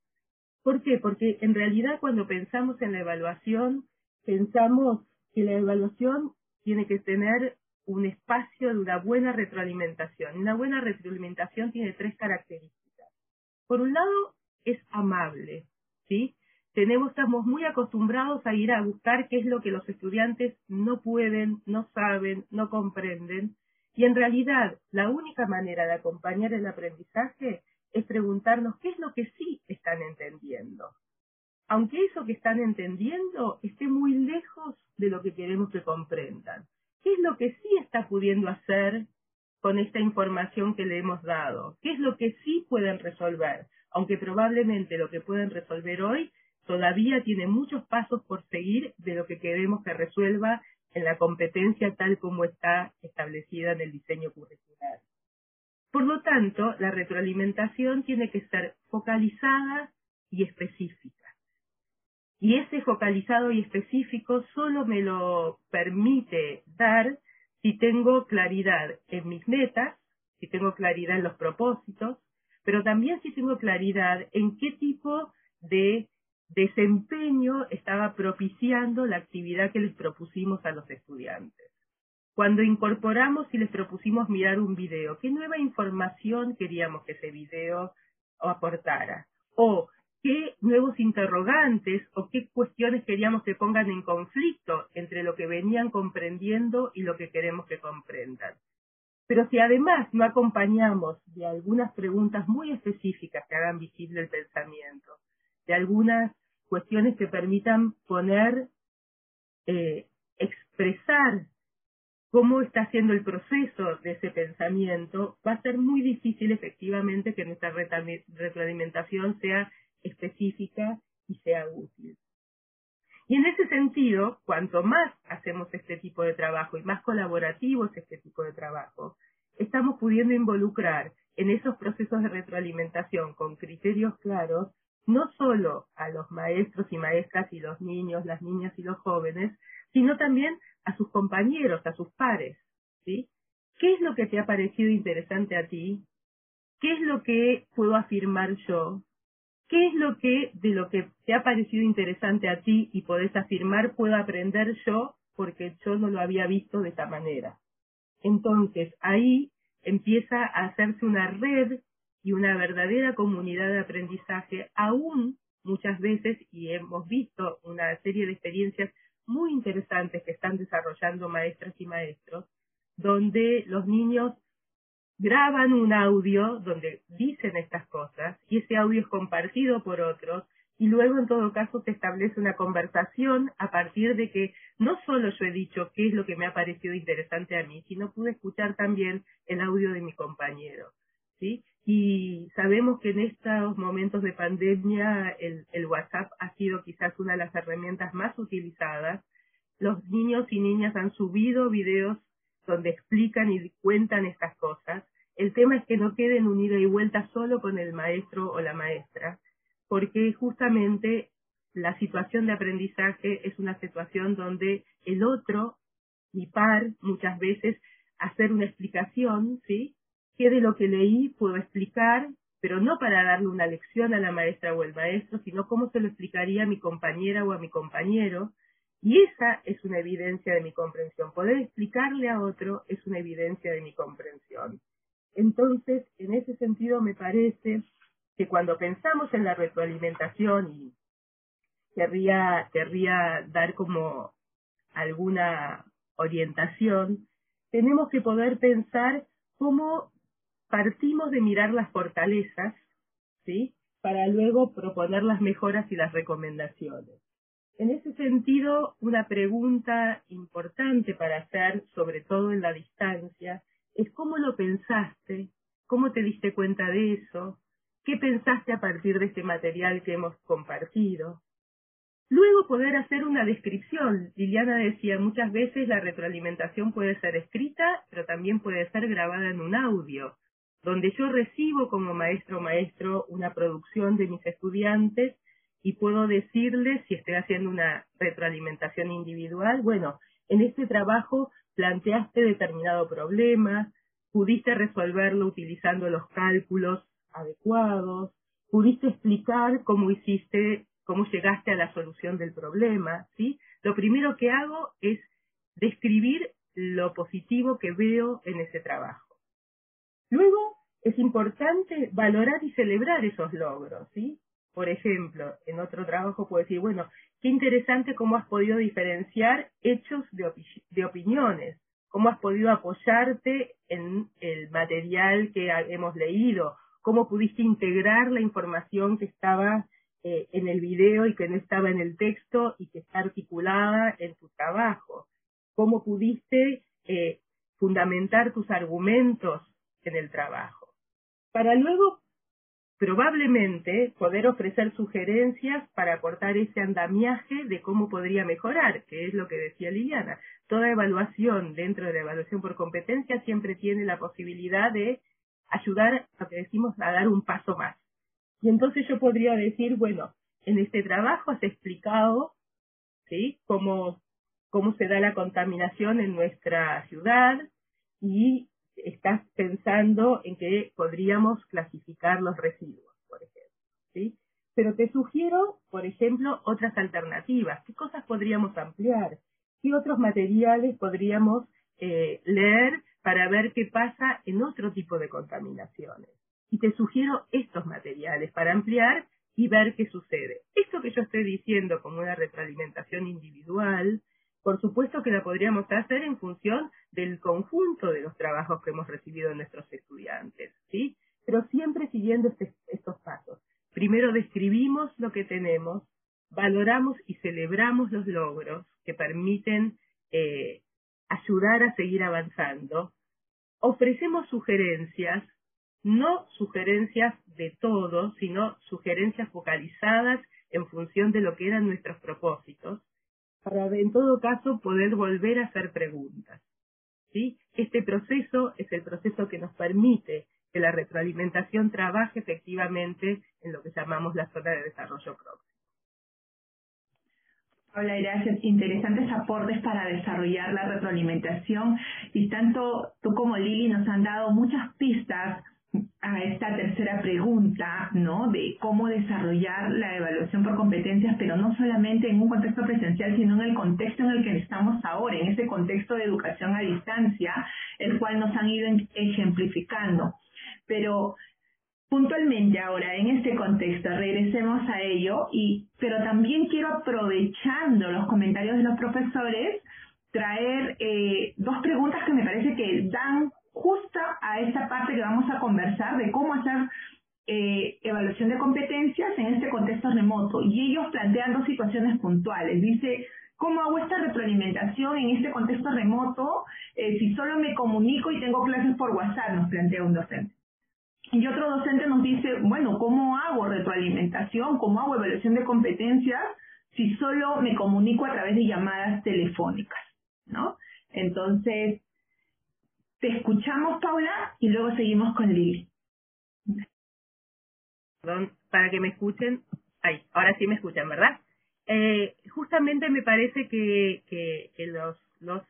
¿Por qué? Porque en realidad cuando pensamos en la evaluación, pensamos que la evaluación tiene que tener un espacio de una buena retroalimentación. Una buena retroalimentación tiene tres características. Por un lado, es amable, ¿sí? Tenemos, estamos muy acostumbrados a ir a buscar qué es lo que los estudiantes no pueden, no saben, no comprenden. Y en realidad, la única manera de acompañar el aprendizaje es preguntarnos qué es lo que sí están entendiendo aunque eso que están entendiendo esté muy lejos de lo que queremos que comprendan. ¿Qué es lo que sí está pudiendo hacer con esta información que le hemos dado? ¿Qué es lo que sí pueden resolver? Aunque probablemente lo que pueden resolver hoy todavía tiene muchos pasos por seguir de lo que queremos que resuelva en la competencia tal como está establecida en el diseño curricular. Por lo tanto, la retroalimentación tiene que ser focalizada y específica. Y ese focalizado y específico solo me lo permite dar si tengo claridad en mis metas, si tengo claridad en los propósitos, pero también si tengo claridad en qué tipo de desempeño estaba propiciando la actividad que les propusimos a los estudiantes. Cuando incorporamos y les propusimos mirar un video, ¿qué nueva información queríamos que ese video aportara? O qué nuevos interrogantes o qué cuestiones queríamos que pongan en conflicto entre lo que venían comprendiendo y lo que queremos que comprendan. Pero si además no acompañamos de algunas preguntas muy específicas que hagan visible el pensamiento, de algunas cuestiones que permitan poner, eh, expresar cómo está haciendo el proceso de ese pensamiento, va a ser muy difícil efectivamente que nuestra retroalimentación sea específica y sea útil. Y en ese sentido, cuanto más hacemos este tipo de trabajo y más colaborativo es este tipo de trabajo, estamos pudiendo involucrar en esos procesos de retroalimentación con criterios claros no solo a los maestros y maestras y los niños, las niñas y los jóvenes, sino también a sus compañeros, a sus pares, ¿sí? ¿Qué es lo que te ha parecido interesante a ti? ¿Qué es lo que puedo afirmar yo? ¿Qué es lo que de lo que te ha parecido interesante a ti y podés afirmar puedo aprender yo porque yo no lo había visto de esa manera? Entonces ahí empieza a hacerse una red y una verdadera comunidad de aprendizaje, aún muchas veces, y hemos visto una serie de experiencias muy interesantes que están desarrollando maestras y maestros, donde los niños graban un audio donde dicen estas cosas y ese audio es compartido por otros y luego en todo caso se establece una conversación a partir de que no solo yo he dicho qué es lo que me ha parecido interesante a mí, sino pude escuchar también el audio de mi compañero, ¿sí? Y sabemos que en estos momentos de pandemia el, el WhatsApp ha sido quizás una de las herramientas más utilizadas. Los niños y niñas han subido videos donde explican y cuentan estas cosas. El tema es que no queden unidos y vuelta solo con el maestro o la maestra, porque justamente la situación de aprendizaje es una situación donde el otro, mi par, muchas veces hacer una explicación, ¿sí? ¿Qué de lo que leí puedo explicar? Pero no para darle una lección a la maestra o el maestro, sino cómo se lo explicaría a mi compañera o a mi compañero, Y esa es una evidencia de mi comprensión. Poder explicarle a otro es una evidencia de mi comprensión. Entonces, en ese sentido, me parece que cuando pensamos en la retroalimentación y querría, querría dar como alguna orientación, tenemos que poder pensar cómo partimos de mirar las fortalezas, ¿sí? Para luego proponer las mejoras y las recomendaciones. En ese sentido, una pregunta importante para hacer, sobre todo en la distancia, es cómo lo pensaste, cómo te diste cuenta de eso, qué pensaste a partir de este material que hemos compartido. Luego poder hacer una descripción. Liliana decía, muchas veces la retroalimentación puede ser escrita, pero también puede ser grabada en un audio, donde yo recibo como maestro o maestro una producción de mis estudiantes y puedo decirles si estoy haciendo una retroalimentación individual, bueno, en este trabajo planteaste determinado problema, pudiste resolverlo utilizando los cálculos adecuados, pudiste explicar cómo hiciste cómo llegaste a la solución del problema, ¿sí? Lo primero que hago es describir lo positivo que veo en ese trabajo. Luego es importante valorar y celebrar esos logros, ¿sí? Por ejemplo, en otro trabajo puedo decir, bueno, qué interesante cómo has podido diferenciar hechos de, de opiniones, cómo has podido apoyarte en el material que hemos leído, cómo pudiste integrar la información que estaba eh, en el video y que no estaba en el texto y que está articulada en tu trabajo. ¿Cómo pudiste eh, fundamentar tus argumentos en el trabajo? Para luego probablemente poder ofrecer sugerencias para aportar ese andamiaje de cómo podría mejorar, que es lo que decía Liliana. Toda evaluación dentro de la evaluación por competencia siempre tiene la posibilidad de ayudar, lo que decimos, a dar un paso más. Y entonces yo podría decir, bueno, en este trabajo has explicado, ¿sí? Cómo, cómo se da la contaminación en nuestra ciudad y estás pensando en que podríamos clasificar los residuos, por ejemplo, ¿sí? Pero te sugiero, por ejemplo, otras alternativas. ¿Qué cosas podríamos ampliar? ¿Qué otros materiales podríamos eh, leer para ver qué pasa en otro tipo de contaminaciones? y te sugiero estos materiales para ampliar y ver qué sucede. Esto que yo estoy diciendo como una retroalimentación individual, por supuesto que la podríamos hacer en función del conjunto de los trabajos que hemos recibido de nuestros estudiantes, ¿sí? Pero siempre siguiendo este, estos pasos. Primero describimos lo que tenemos, valoramos y celebramos los logros que permiten eh, ayudar a seguir avanzando, ofrecemos sugerencias no sugerencias de todo, sino sugerencias focalizadas en función de lo que eran nuestros propósitos, para en todo caso poder volver a hacer preguntas. ¿sí? Este proceso es el proceso que nos permite que la retroalimentación trabaje efectivamente en lo que llamamos la zona de desarrollo próximo. Hola, gracias. Interesantes aportes para desarrollar la retroalimentación y tanto tú como Lili nos han dado muchas pistas a esta tercera pregunta, ¿no? De cómo desarrollar la evaluación por competencias, pero no solamente en un contexto presencial, sino en el contexto en el que estamos ahora, en ese contexto de educación a distancia, el cual nos han ido ejemplificando. Pero puntualmente ahora, en este contexto, regresemos a ello, y, pero también quiero aprovechando los comentarios de los profesores, traer eh, dos preguntas que me parece que dan justa a esta parte que vamos a conversar de cómo hacer eh, evaluación de competencias en este contexto remoto. Y ellos plantean dos situaciones puntuales. Dice, ¿cómo hago esta retroalimentación en este contexto remoto eh, si solo me comunico y tengo clases por WhatsApp? Nos plantea un docente. Y otro docente nos dice, bueno, ¿cómo hago retroalimentación? ¿Cómo hago evaluación de competencias si solo me comunico a través de llamadas telefónicas? ¿No? Entonces, te escuchamos, Paula, y luego seguimos con Lili. Perdón, para que me escuchen. Ay, ahora sí me escuchan, ¿verdad? Eh, justamente me parece que, que, los, los,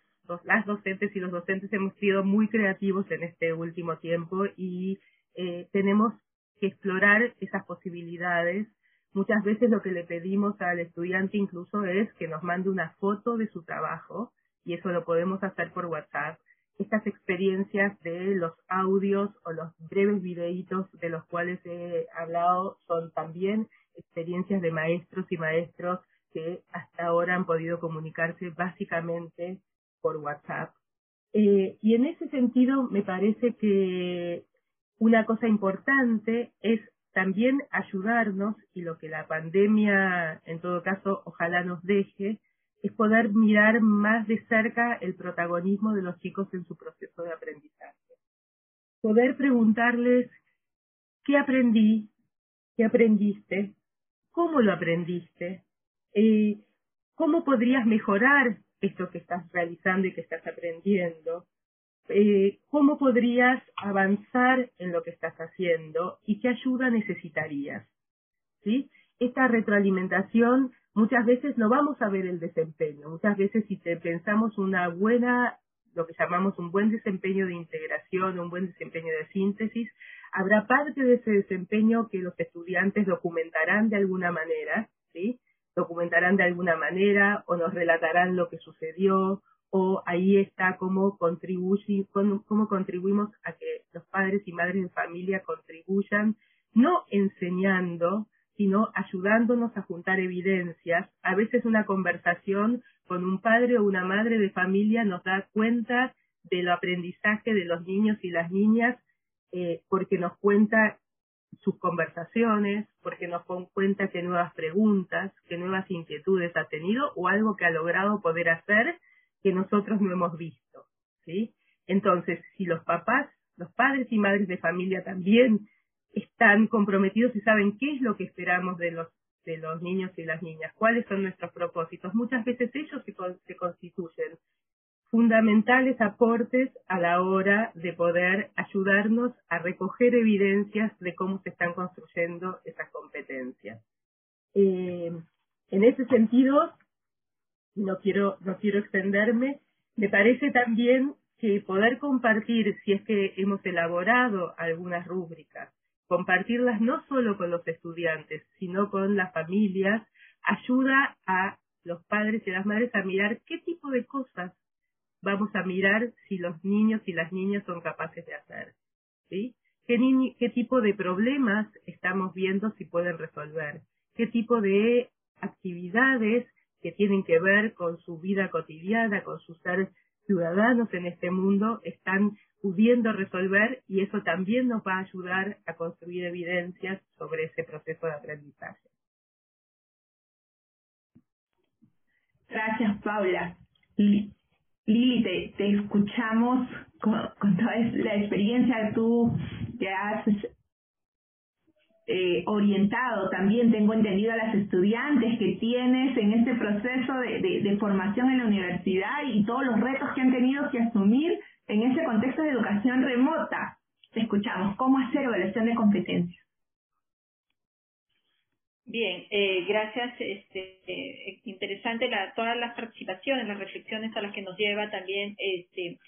las docentes y los docentes hemos sido muy creativos en este último tiempo y eh, tenemos que explorar esas posibilidades Muchas veces lo que le pedimos al estudiante incluso es que nos mande una foto de su trabajo y eso lo podemos hacer por WhatsApp. Estas experiencias de los audios o los breves videitos de los cuales he hablado son también experiencias de maestros y maestros que hasta ahora han podido comunicarse básicamente por WhatsApp. Eh, y en ese sentido me parece que una cosa importante es también ayudarnos, y lo que la pandemia en todo caso ojalá nos deje, es poder mirar más de cerca el protagonismo de los chicos en su proceso de aprendizaje. Poder preguntarles, ¿qué aprendí? ¿Qué aprendiste? ¿Cómo lo aprendiste? Eh, ¿Cómo podrías mejorar esto que estás realizando y que estás aprendiendo? Eh, ¿Cómo podrías avanzar en lo que estás haciendo y qué ayuda necesitarías? ¿Sí? Esta retroalimentación muchas veces no vamos a ver el desempeño. Muchas veces si te pensamos una buena, lo que llamamos un buen desempeño de integración, un buen desempeño de síntesis, habrá parte de ese desempeño que los estudiantes documentarán de alguna manera, ¿sí? documentarán de alguna manera o nos relatarán lo que sucedió o ahí está cómo, contribuye, cómo, contribuimos a que los padres y madres de familia contribuyan, no enseñando, sino ayudándonos a juntar evidencias. A veces una conversación con un padre o una madre de familia nos da cuenta del aprendizaje de los niños y las niñas eh, porque nos cuenta sus conversaciones, porque nos cuenta qué nuevas preguntas, qué nuevas inquietudes ha tenido o algo que ha logrado poder hacer que nosotros no hemos visto, ¿sí? Entonces, si los papás, los padres y madres de familia también están comprometidos y saben qué es lo que esperamos de los de los niños y las niñas, cuáles son nuestros propósitos, muchas veces ellos se, constituyen fundamentales aportes a la hora de poder ayudarnos a recoger evidencias de cómo se están construyendo esas competencias. Eh, en ese sentido, no quiero, no quiero extenderme, me parece también que poder compartir, si es que hemos elaborado algunas rúbricas, compartirlas no solo con los estudiantes, sino con las familias, ayuda a los padres y las madres a mirar qué tipo de cosas vamos a mirar si los niños y las niñas son capaces de hacer. ¿sí? ¿Qué, ¿Qué tipo de problemas estamos viendo si pueden resolver? ¿Qué tipo de actividades que tienen que ver con su vida cotidiana, con su ser ciudadanos en este mundo, están pudiendo resolver y eso también nos va a ayudar a construir evidencias sobre ese proceso de aprendizaje. Gracias, Paula. Lili, te, escuchamos con, toda la experiencia que tú que has eh, orientado también, tengo entendido, a las estudiantes que tienes en este proceso de, formación en la universidad y todos los retos que han tenido que asumir en ese contexto de educación remota. Escuchamos. ¿Cómo hacer evaluación de competencias? Bien, eh, gracias. Este, eh, interesante la, todas las participaciones, las reflexiones a las que nos lleva también este,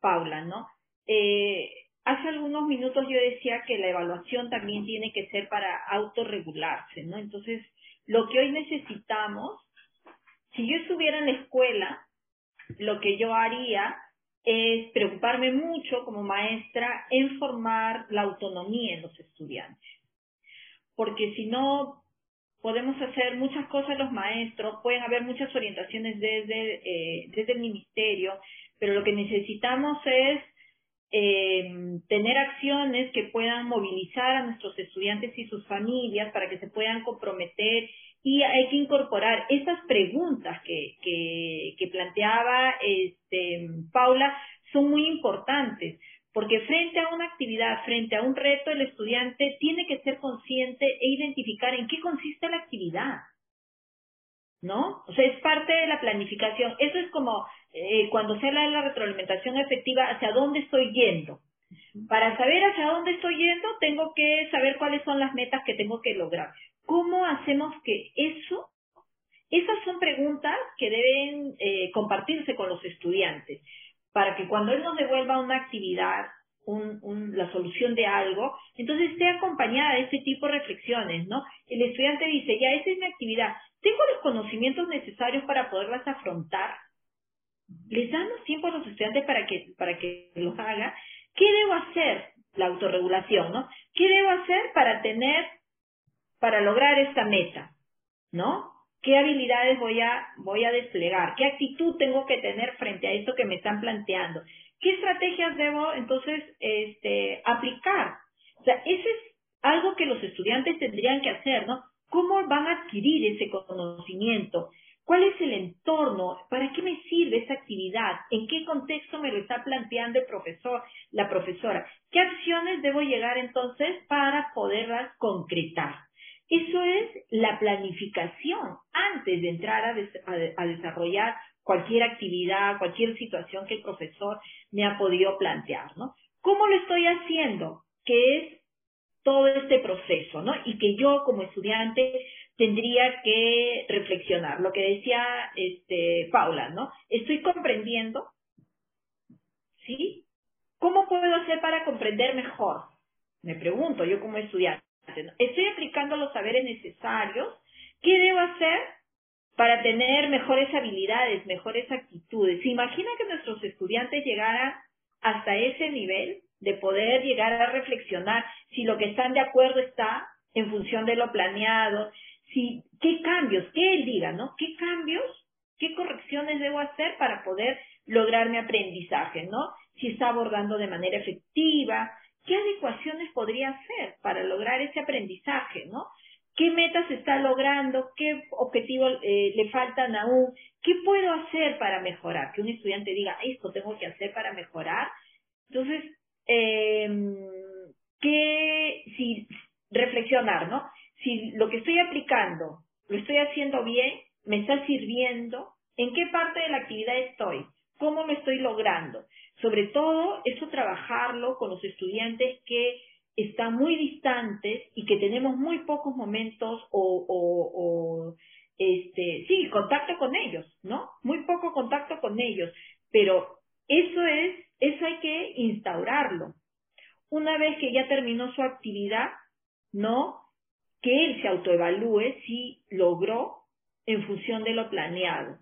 Paula, ¿no? Eh, hace algunos minutos yo decía que la evaluación también tiene que ser para autorregularse, ¿no? Entonces, lo que hoy necesitamos, si yo estuviera en la escuela, lo que yo haría es preocuparme mucho como maestra en formar la autonomía en los estudiantes. Porque si no podemos hacer muchas cosas los maestros, pueden haber muchas orientaciones desde, eh, desde el ministerio, pero lo que necesitamos es eh, tener acciones que puedan movilizar a nuestros estudiantes y sus familias para que se puedan comprometer y hay que incorporar esas preguntas que, que, que planteaba este, Paula son muy importantes porque frente a una actividad, frente a un reto, el estudiante tiene que ser consciente e identificar en qué consiste la actividad. ¿No? O sea, es parte de la planificación. Eso es como eh, cuando se habla de la retroalimentación efectiva, hacia dónde estoy yendo. Para saber hacia dónde estoy yendo, tengo que saber cuáles son las metas que tengo que lograr. ¿Cómo hacemos que eso? Esas son preguntas que deben eh, compartirse con los estudiantes para que cuando él nos devuelva una actividad, la solución de algo, entonces esté acompañada de este tipo de reflexiones, ¿no? El estudiante dice, ya, esa es mi actividad, ¿tengo los conocimientos necesarios para poderlas afrontar? ¿Les damos tiempo a los estudiantes para que, para que los haga? ¿Qué debo hacer? La autorregulación, ¿no? ¿Qué debo hacer para tener, para lograr esta meta? ¿No? ¿Qué habilidades voy a, voy a desplegar? ¿Qué actitud tengo que tener frente a esto que me están planteando? ¿Qué estrategias debo entonces este, aplicar? O sea, ese es algo que los estudiantes tendrían que hacer, ¿no? ¿Cómo van a adquirir ese conocimiento? ¿Cuál es el entorno? ¿Para qué me sirve esa actividad? ¿En qué contexto me lo está planteando el profesor, la profesora? ¿Qué acciones debo llegar entonces para poderlas concretar? Eso es la planificación antes de entrar a, desarrollar cualquier actividad, cualquier situación que el profesor me ha podido plantear, ¿no? ¿Cómo lo estoy haciendo? Que es todo este proceso, ¿no? Y que yo como estudiante tendría que reflexionar. Lo que decía este, Paula, ¿no? Estoy comprendiendo, ¿sí? ¿Cómo puedo hacer para comprender mejor? Me pregunto yo como estudiante. ¿Estoy aplicando los saberes necesarios? ¿Qué debo hacer para tener mejores habilidades, mejores actitudes. ¿Se imagina que nuestros estudiantes llegaran hasta ese nivel de poder llegar a reflexionar si lo que están de acuerdo está en función de lo planeado, si qué cambios, que él diga, ¿no? ¿Qué cambios, qué correcciones debo hacer para poder lograr mi aprendizaje, ¿no? Si está abordando de manera efectiva, qué adecuaciones podría hacer para lograr ese aprendizaje, ¿no? qué metas está logrando, qué objetivos eh, le faltan aún, qué puedo hacer para mejorar, que un estudiante diga, esto tengo que hacer para mejorar. Entonces, eh, que si reflexionar, ¿no? Si lo que estoy aplicando lo estoy haciendo bien, me está sirviendo, ¿en qué parte de la actividad estoy? ¿Cómo me estoy logrando? Sobre todo, eso trabajarlo con los estudiantes que están muy distantes y que tenemos muy pocos momentos o, este, sí, contacto con ellos, ¿no? Muy poco contacto con ellos, pero eso es, eso hay que instaurarlo. Una vez que ya terminó su actividad, ¿no? Que él se autoevalúe si logró en función de lo planeado,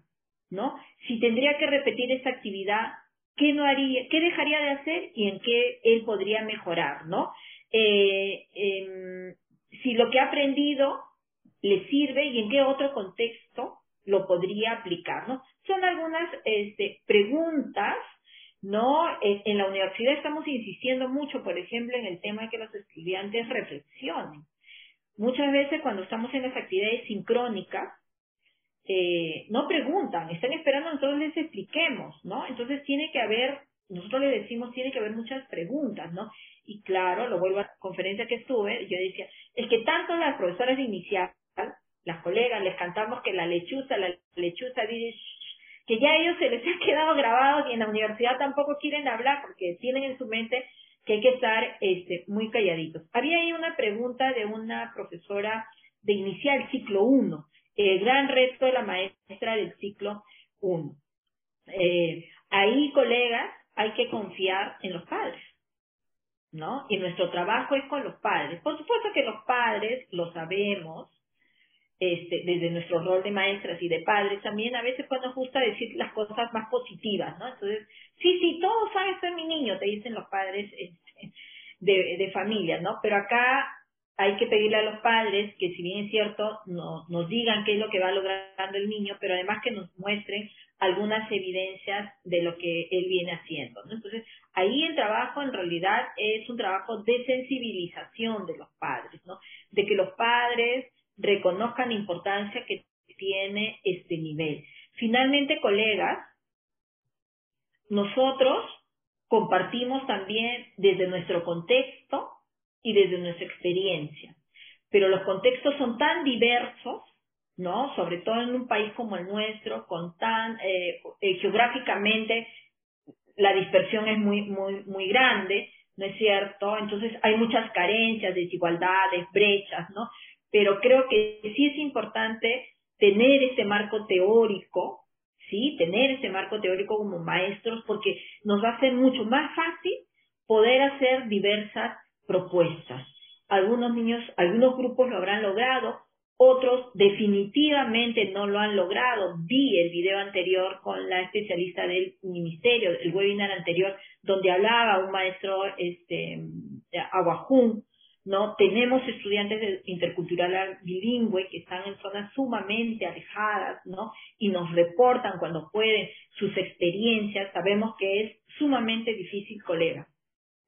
¿no? Si tendría que repetir esa actividad, ¿qué no haría, qué dejaría de hacer y en qué él podría mejorar, ¿no? eh, em, si lo que ha aprendido le sirve y en qué otro contexto lo podría aplicar, ¿no? Son algunas este, preguntas, ¿no? En, la universidad estamos insistiendo mucho, por ejemplo, en el tema de que los estudiantes reflexionen. Muchas veces cuando estamos en las actividades sincrónicas, eh, no preguntan, están esperando nosotros les expliquemos, ¿no? Entonces tiene que haber, nosotros le decimos, tiene que haber muchas preguntas, ¿no? Y claro, lo vuelvo a la conferencia que estuve, yo decía, es que tanto las profesoras de inicial, las colegas, les cantamos que la lechuza, la lechuza que ya ellos se les ha quedado grabado y en la universidad tampoco quieren hablar porque tienen en su mente que hay que estar este, muy calladitos. Había ahí una pregunta de una profesora de inicial ciclo 1, el gran reto de la maestra del ciclo 1. Eh, ahí, colegas, hay que confiar en los padres. ¿no? Y nuestro trabajo es con los padres. Por supuesto que los padres lo sabemos, este, desde nuestro rol de maestras y de padres también, a veces pues nos gusta decir las cosas más positivas, ¿no? Entonces, sí, sí, todo sabe ser mi niño, te dicen los padres este, de, de familia, ¿no? Pero acá hay que pedirle a los padres que si bien es cierto, nos digan qué es lo que va logrando el niño, pero además que nos muestren algunas evidencias de lo que él viene haciendo. ¿no? Entonces, ahí el trabajo en realidad es un trabajo de sensibilización de los padres, ¿no? de que los padres reconozcan la importancia que tiene este nivel. Finalmente, colegas, nosotros compartimos también desde nuestro contexto y desde nuestra experiencia. Pero los contextos son tan diversos, ¿no? Sobre todo en un país como el nuestro, con tan eh, eh, geográficamente la dispersión es muy muy muy grande, ¿no es cierto? Entonces hay muchas carencias, desigualdades, brechas, ¿no? Pero creo que sí es importante tener ese marco teórico, ¿sí? Tener ese marco teórico como maestros porque nos va a ser mucho más fácil poder hacer diversas propuestas. Algunos niños, algunos grupos lo habrán logrado, otros definitivamente no lo han logrado. Vi el video anterior con la especialista del ministerio, el webinar anterior, donde hablaba un maestro este, Aguajún, ¿no? Tenemos estudiantes de intercultural bilingüe que están en zonas sumamente alejadas, ¿no? Y nos reportan cuando pueden sus experiencias. Sabemos que es sumamente difícil, colega,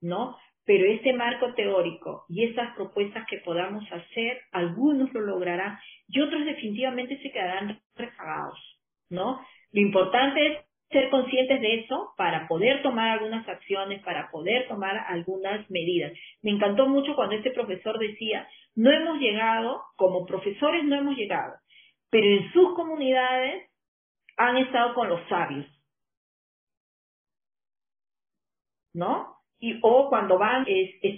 ¿no? Pero este marco teórico y estas propuestas que podamos hacer, algunos lo lograrán y otros definitivamente se quedarán rezagados, ¿no? Lo importante es ser conscientes de eso para poder tomar algunas acciones, para poder tomar algunas medidas. Me encantó mucho cuando este profesor decía, no hemos llegado, como profesores no hemos llegado, pero en sus comunidades han estado con los sabios. ¿No? Y, o cuando van,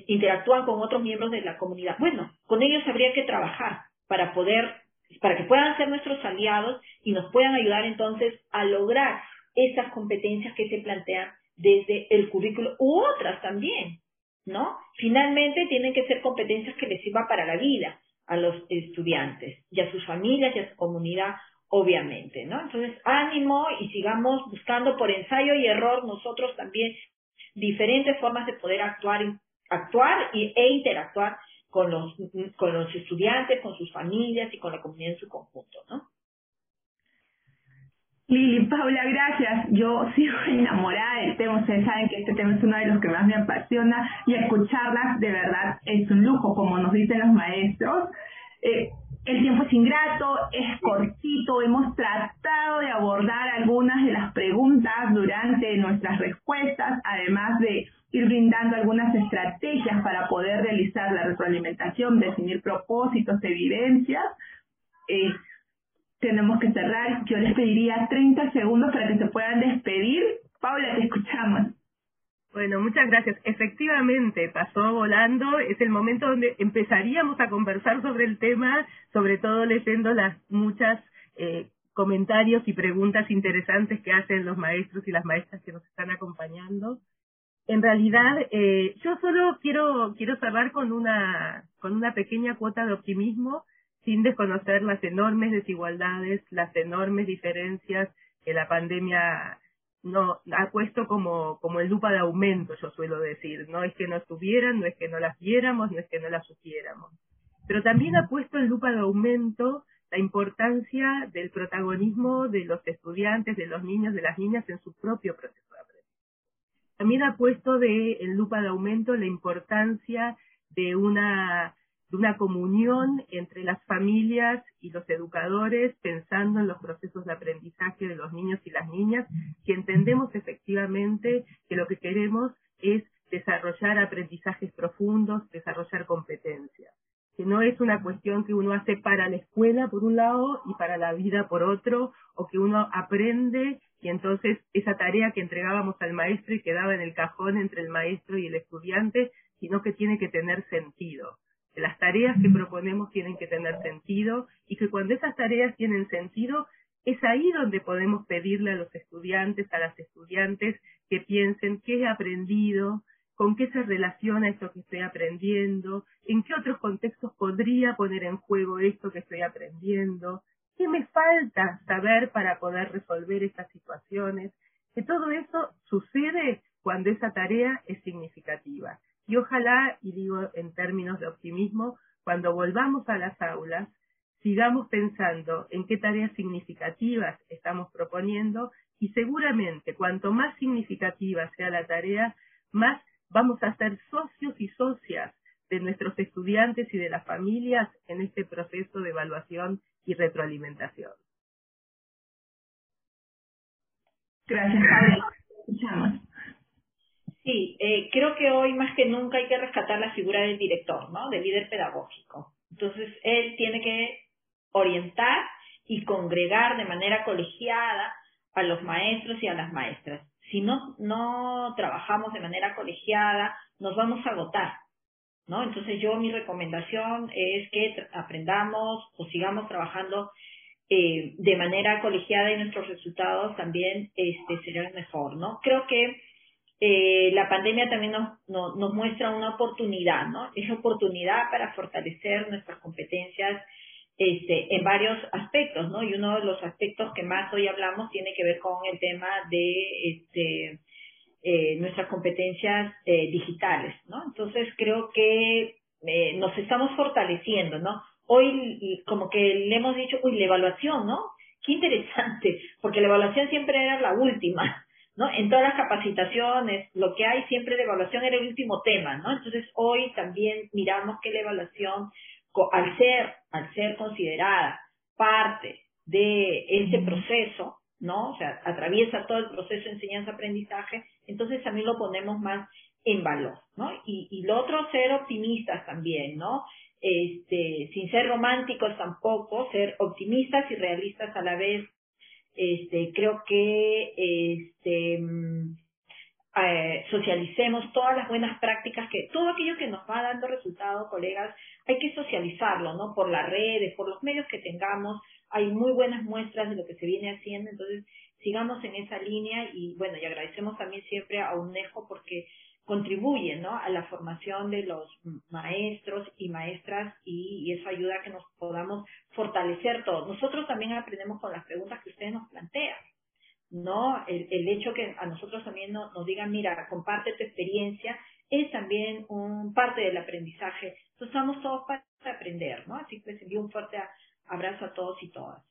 interactúan con otros miembros de la comunidad. Bueno, con ellos habría que trabajar para poder, para que puedan ser nuestros aliados y nos puedan ayudar entonces a lograr esas competencias que se plantean desde el currículo u otras también, ¿no? Finalmente tienen que ser competencias que les sirvan para la vida a los estudiantes y a sus familias y a su comunidad, obviamente, ¿no? Entonces, ánimo y sigamos buscando por ensayo y error nosotros también diferentes formas de poder actuar, actuar e interactuar con los, con los estudiantes, con sus familias y con la comunidad en su conjunto, ¿no? Lili, Paula, gracias. Yo sigo enamorada del tema. Ustedes saben que este tema es uno de los que más me apasiona y escucharlas de verdad es un lujo, como nos dicen los maestros. Eh, el tiempo es ingrato, es cortito. Hemos tratado de abordar algunas de las preguntas durante nuestras respuestas, además de ir brindando algunas estrategias para poder realizar la retroalimentación, definir propósitos, evidencias. Eh, tenemos que cerrar. Yo les pediría 30 segundos para que se puedan despedir. Paula, te escuchamos. Bueno, muchas gracias. Efectivamente, pasó volando. Es el momento donde empezaríamos a conversar sobre el tema, sobre todo leyendo las muchas eh, comentarios y preguntas interesantes que hacen los maestros y las maestras que nos están acompañando. En realidad, eh, yo solo quiero quiero cerrar con una con una pequeña cuota de optimismo sin desconocer las enormes desigualdades, las enormes diferencias que la pandemia no ha puesto como, como el lupa de aumento, yo suelo decir. No es que no estuvieran, no es que no las viéramos, no es que no las supiéramos. Pero también ha puesto en lupa de aumento la importancia del protagonismo de los estudiantes, de los niños, de las niñas en su propio proceso de aprendizaje. También ha puesto de, en lupa de aumento la importancia de una de una comunión entre las familias y los educadores pensando en los procesos de aprendizaje de los niños y las niñas, que entendemos efectivamente que lo que queremos es desarrollar aprendizajes profundos, desarrollar competencias, que no es una cuestión que uno hace para la escuela por un lado y para la vida por otro, o que uno aprende y entonces esa tarea que entregábamos al maestro y quedaba en el cajón entre el maestro y el estudiante, sino que tiene que tener sentido las tareas que proponemos tienen que tener sentido y que cuando esas tareas tienen sentido, es ahí donde podemos pedirle a los estudiantes, a las estudiantes, que piensen qué he aprendido, con qué se relaciona esto que estoy aprendiendo, en qué otros contextos podría poner en juego esto que estoy aprendiendo, qué me falta saber para poder resolver estas situaciones, que todo eso sucede cuando esa tarea es significativa. Y ojalá, y digo en términos de optimismo, cuando volvamos a las aulas, sigamos pensando en qué tareas significativas estamos proponiendo y seguramente cuanto más significativa sea la tarea, más vamos a ser socios y socias de nuestros estudiantes y de las familias en este proceso de evaluación y retroalimentación. Gracias. Escuchamos. Sí, eh, creo que hoy más que nunca hay que rescatar la figura del director, ¿no? Del líder pedagógico. Entonces, él tiene que orientar y congregar de manera colegiada a los maestros y a las maestras. Si no, no trabajamos de manera colegiada, nos vamos a agotar, ¿no? Entonces yo mi recomendación es que aprendamos o sigamos trabajando eh, de manera colegiada y nuestros resultados también este, serán mejor, ¿no? Creo que eh, la pandemia también nos, nos muestra una oportunidad, ¿no? Es oportunidad para fortalecer nuestras competencias este, en varios aspectos, ¿no? Y uno de los aspectos que más hoy hablamos tiene que ver con el tema de este, eh, nuestras competencias eh, digitales, ¿no? Entonces creo que eh, nos estamos fortaleciendo, ¿no? Hoy como que le hemos dicho, uy, la evaluación, ¿no? Qué interesante, porque la evaluación siempre era la última, ¿no? En todas las capacitaciones, lo que hay siempre de evaluación era el último tema, ¿no? Entonces hoy también miramos que la evaluación al ser, al ser considerada parte de ese proceso, ¿no? O sea, atraviesa todo el proceso de enseñanza-aprendizaje, entonces también lo ponemos más en valor, ¿no? Y, y lo otro, ser optimistas también, ¿no? Este, sin ser románticos tampoco, ser optimistas y realistas a la vez. Este, creo que este, mm, eh, socialicemos todas las buenas prácticas, que todo aquello que nos va dando resultados, colegas, hay que socializarlo, ¿no? Por las redes, por los medios que tengamos, hay muy buenas muestras de lo que se viene haciendo, entonces sigamos en esa línea y bueno, y agradecemos también siempre a UNESCO porque contribuye, ¿no? A la formación de los maestros y maestras y, y eso ayuda a que nos podamos fortalecer todos. Nosotros también aprendemos con las preguntas que ustedes nos plantean. ¿no? El, el hecho que a nosotros también nos, digan, mira, comparte tu experiencia, es también un parte del aprendizaje. Entonces estamos todos para aprender, ¿no? Así que les envío un fuerte abrazo a todos y todas.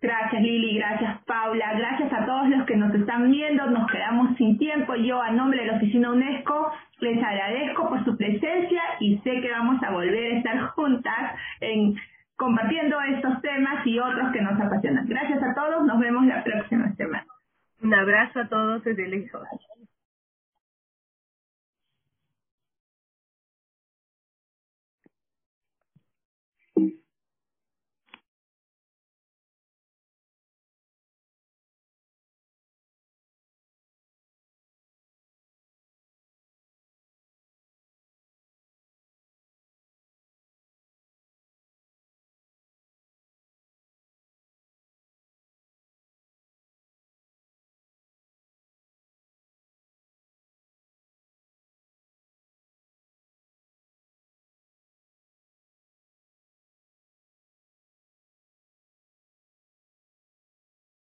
Gracias Lili, gracias Paula, gracias a todos los que nos están viendo, nos quedamos sin tiempo. Yo a nombre de la Oficina UNESCO les agradezco por su presencia y sé que vamos a volver a estar juntas en compartiendo estos temas y otros que nos apasionan. Gracias a todos, nos vemos la próxima semana. Un abrazo a todos desde lejos.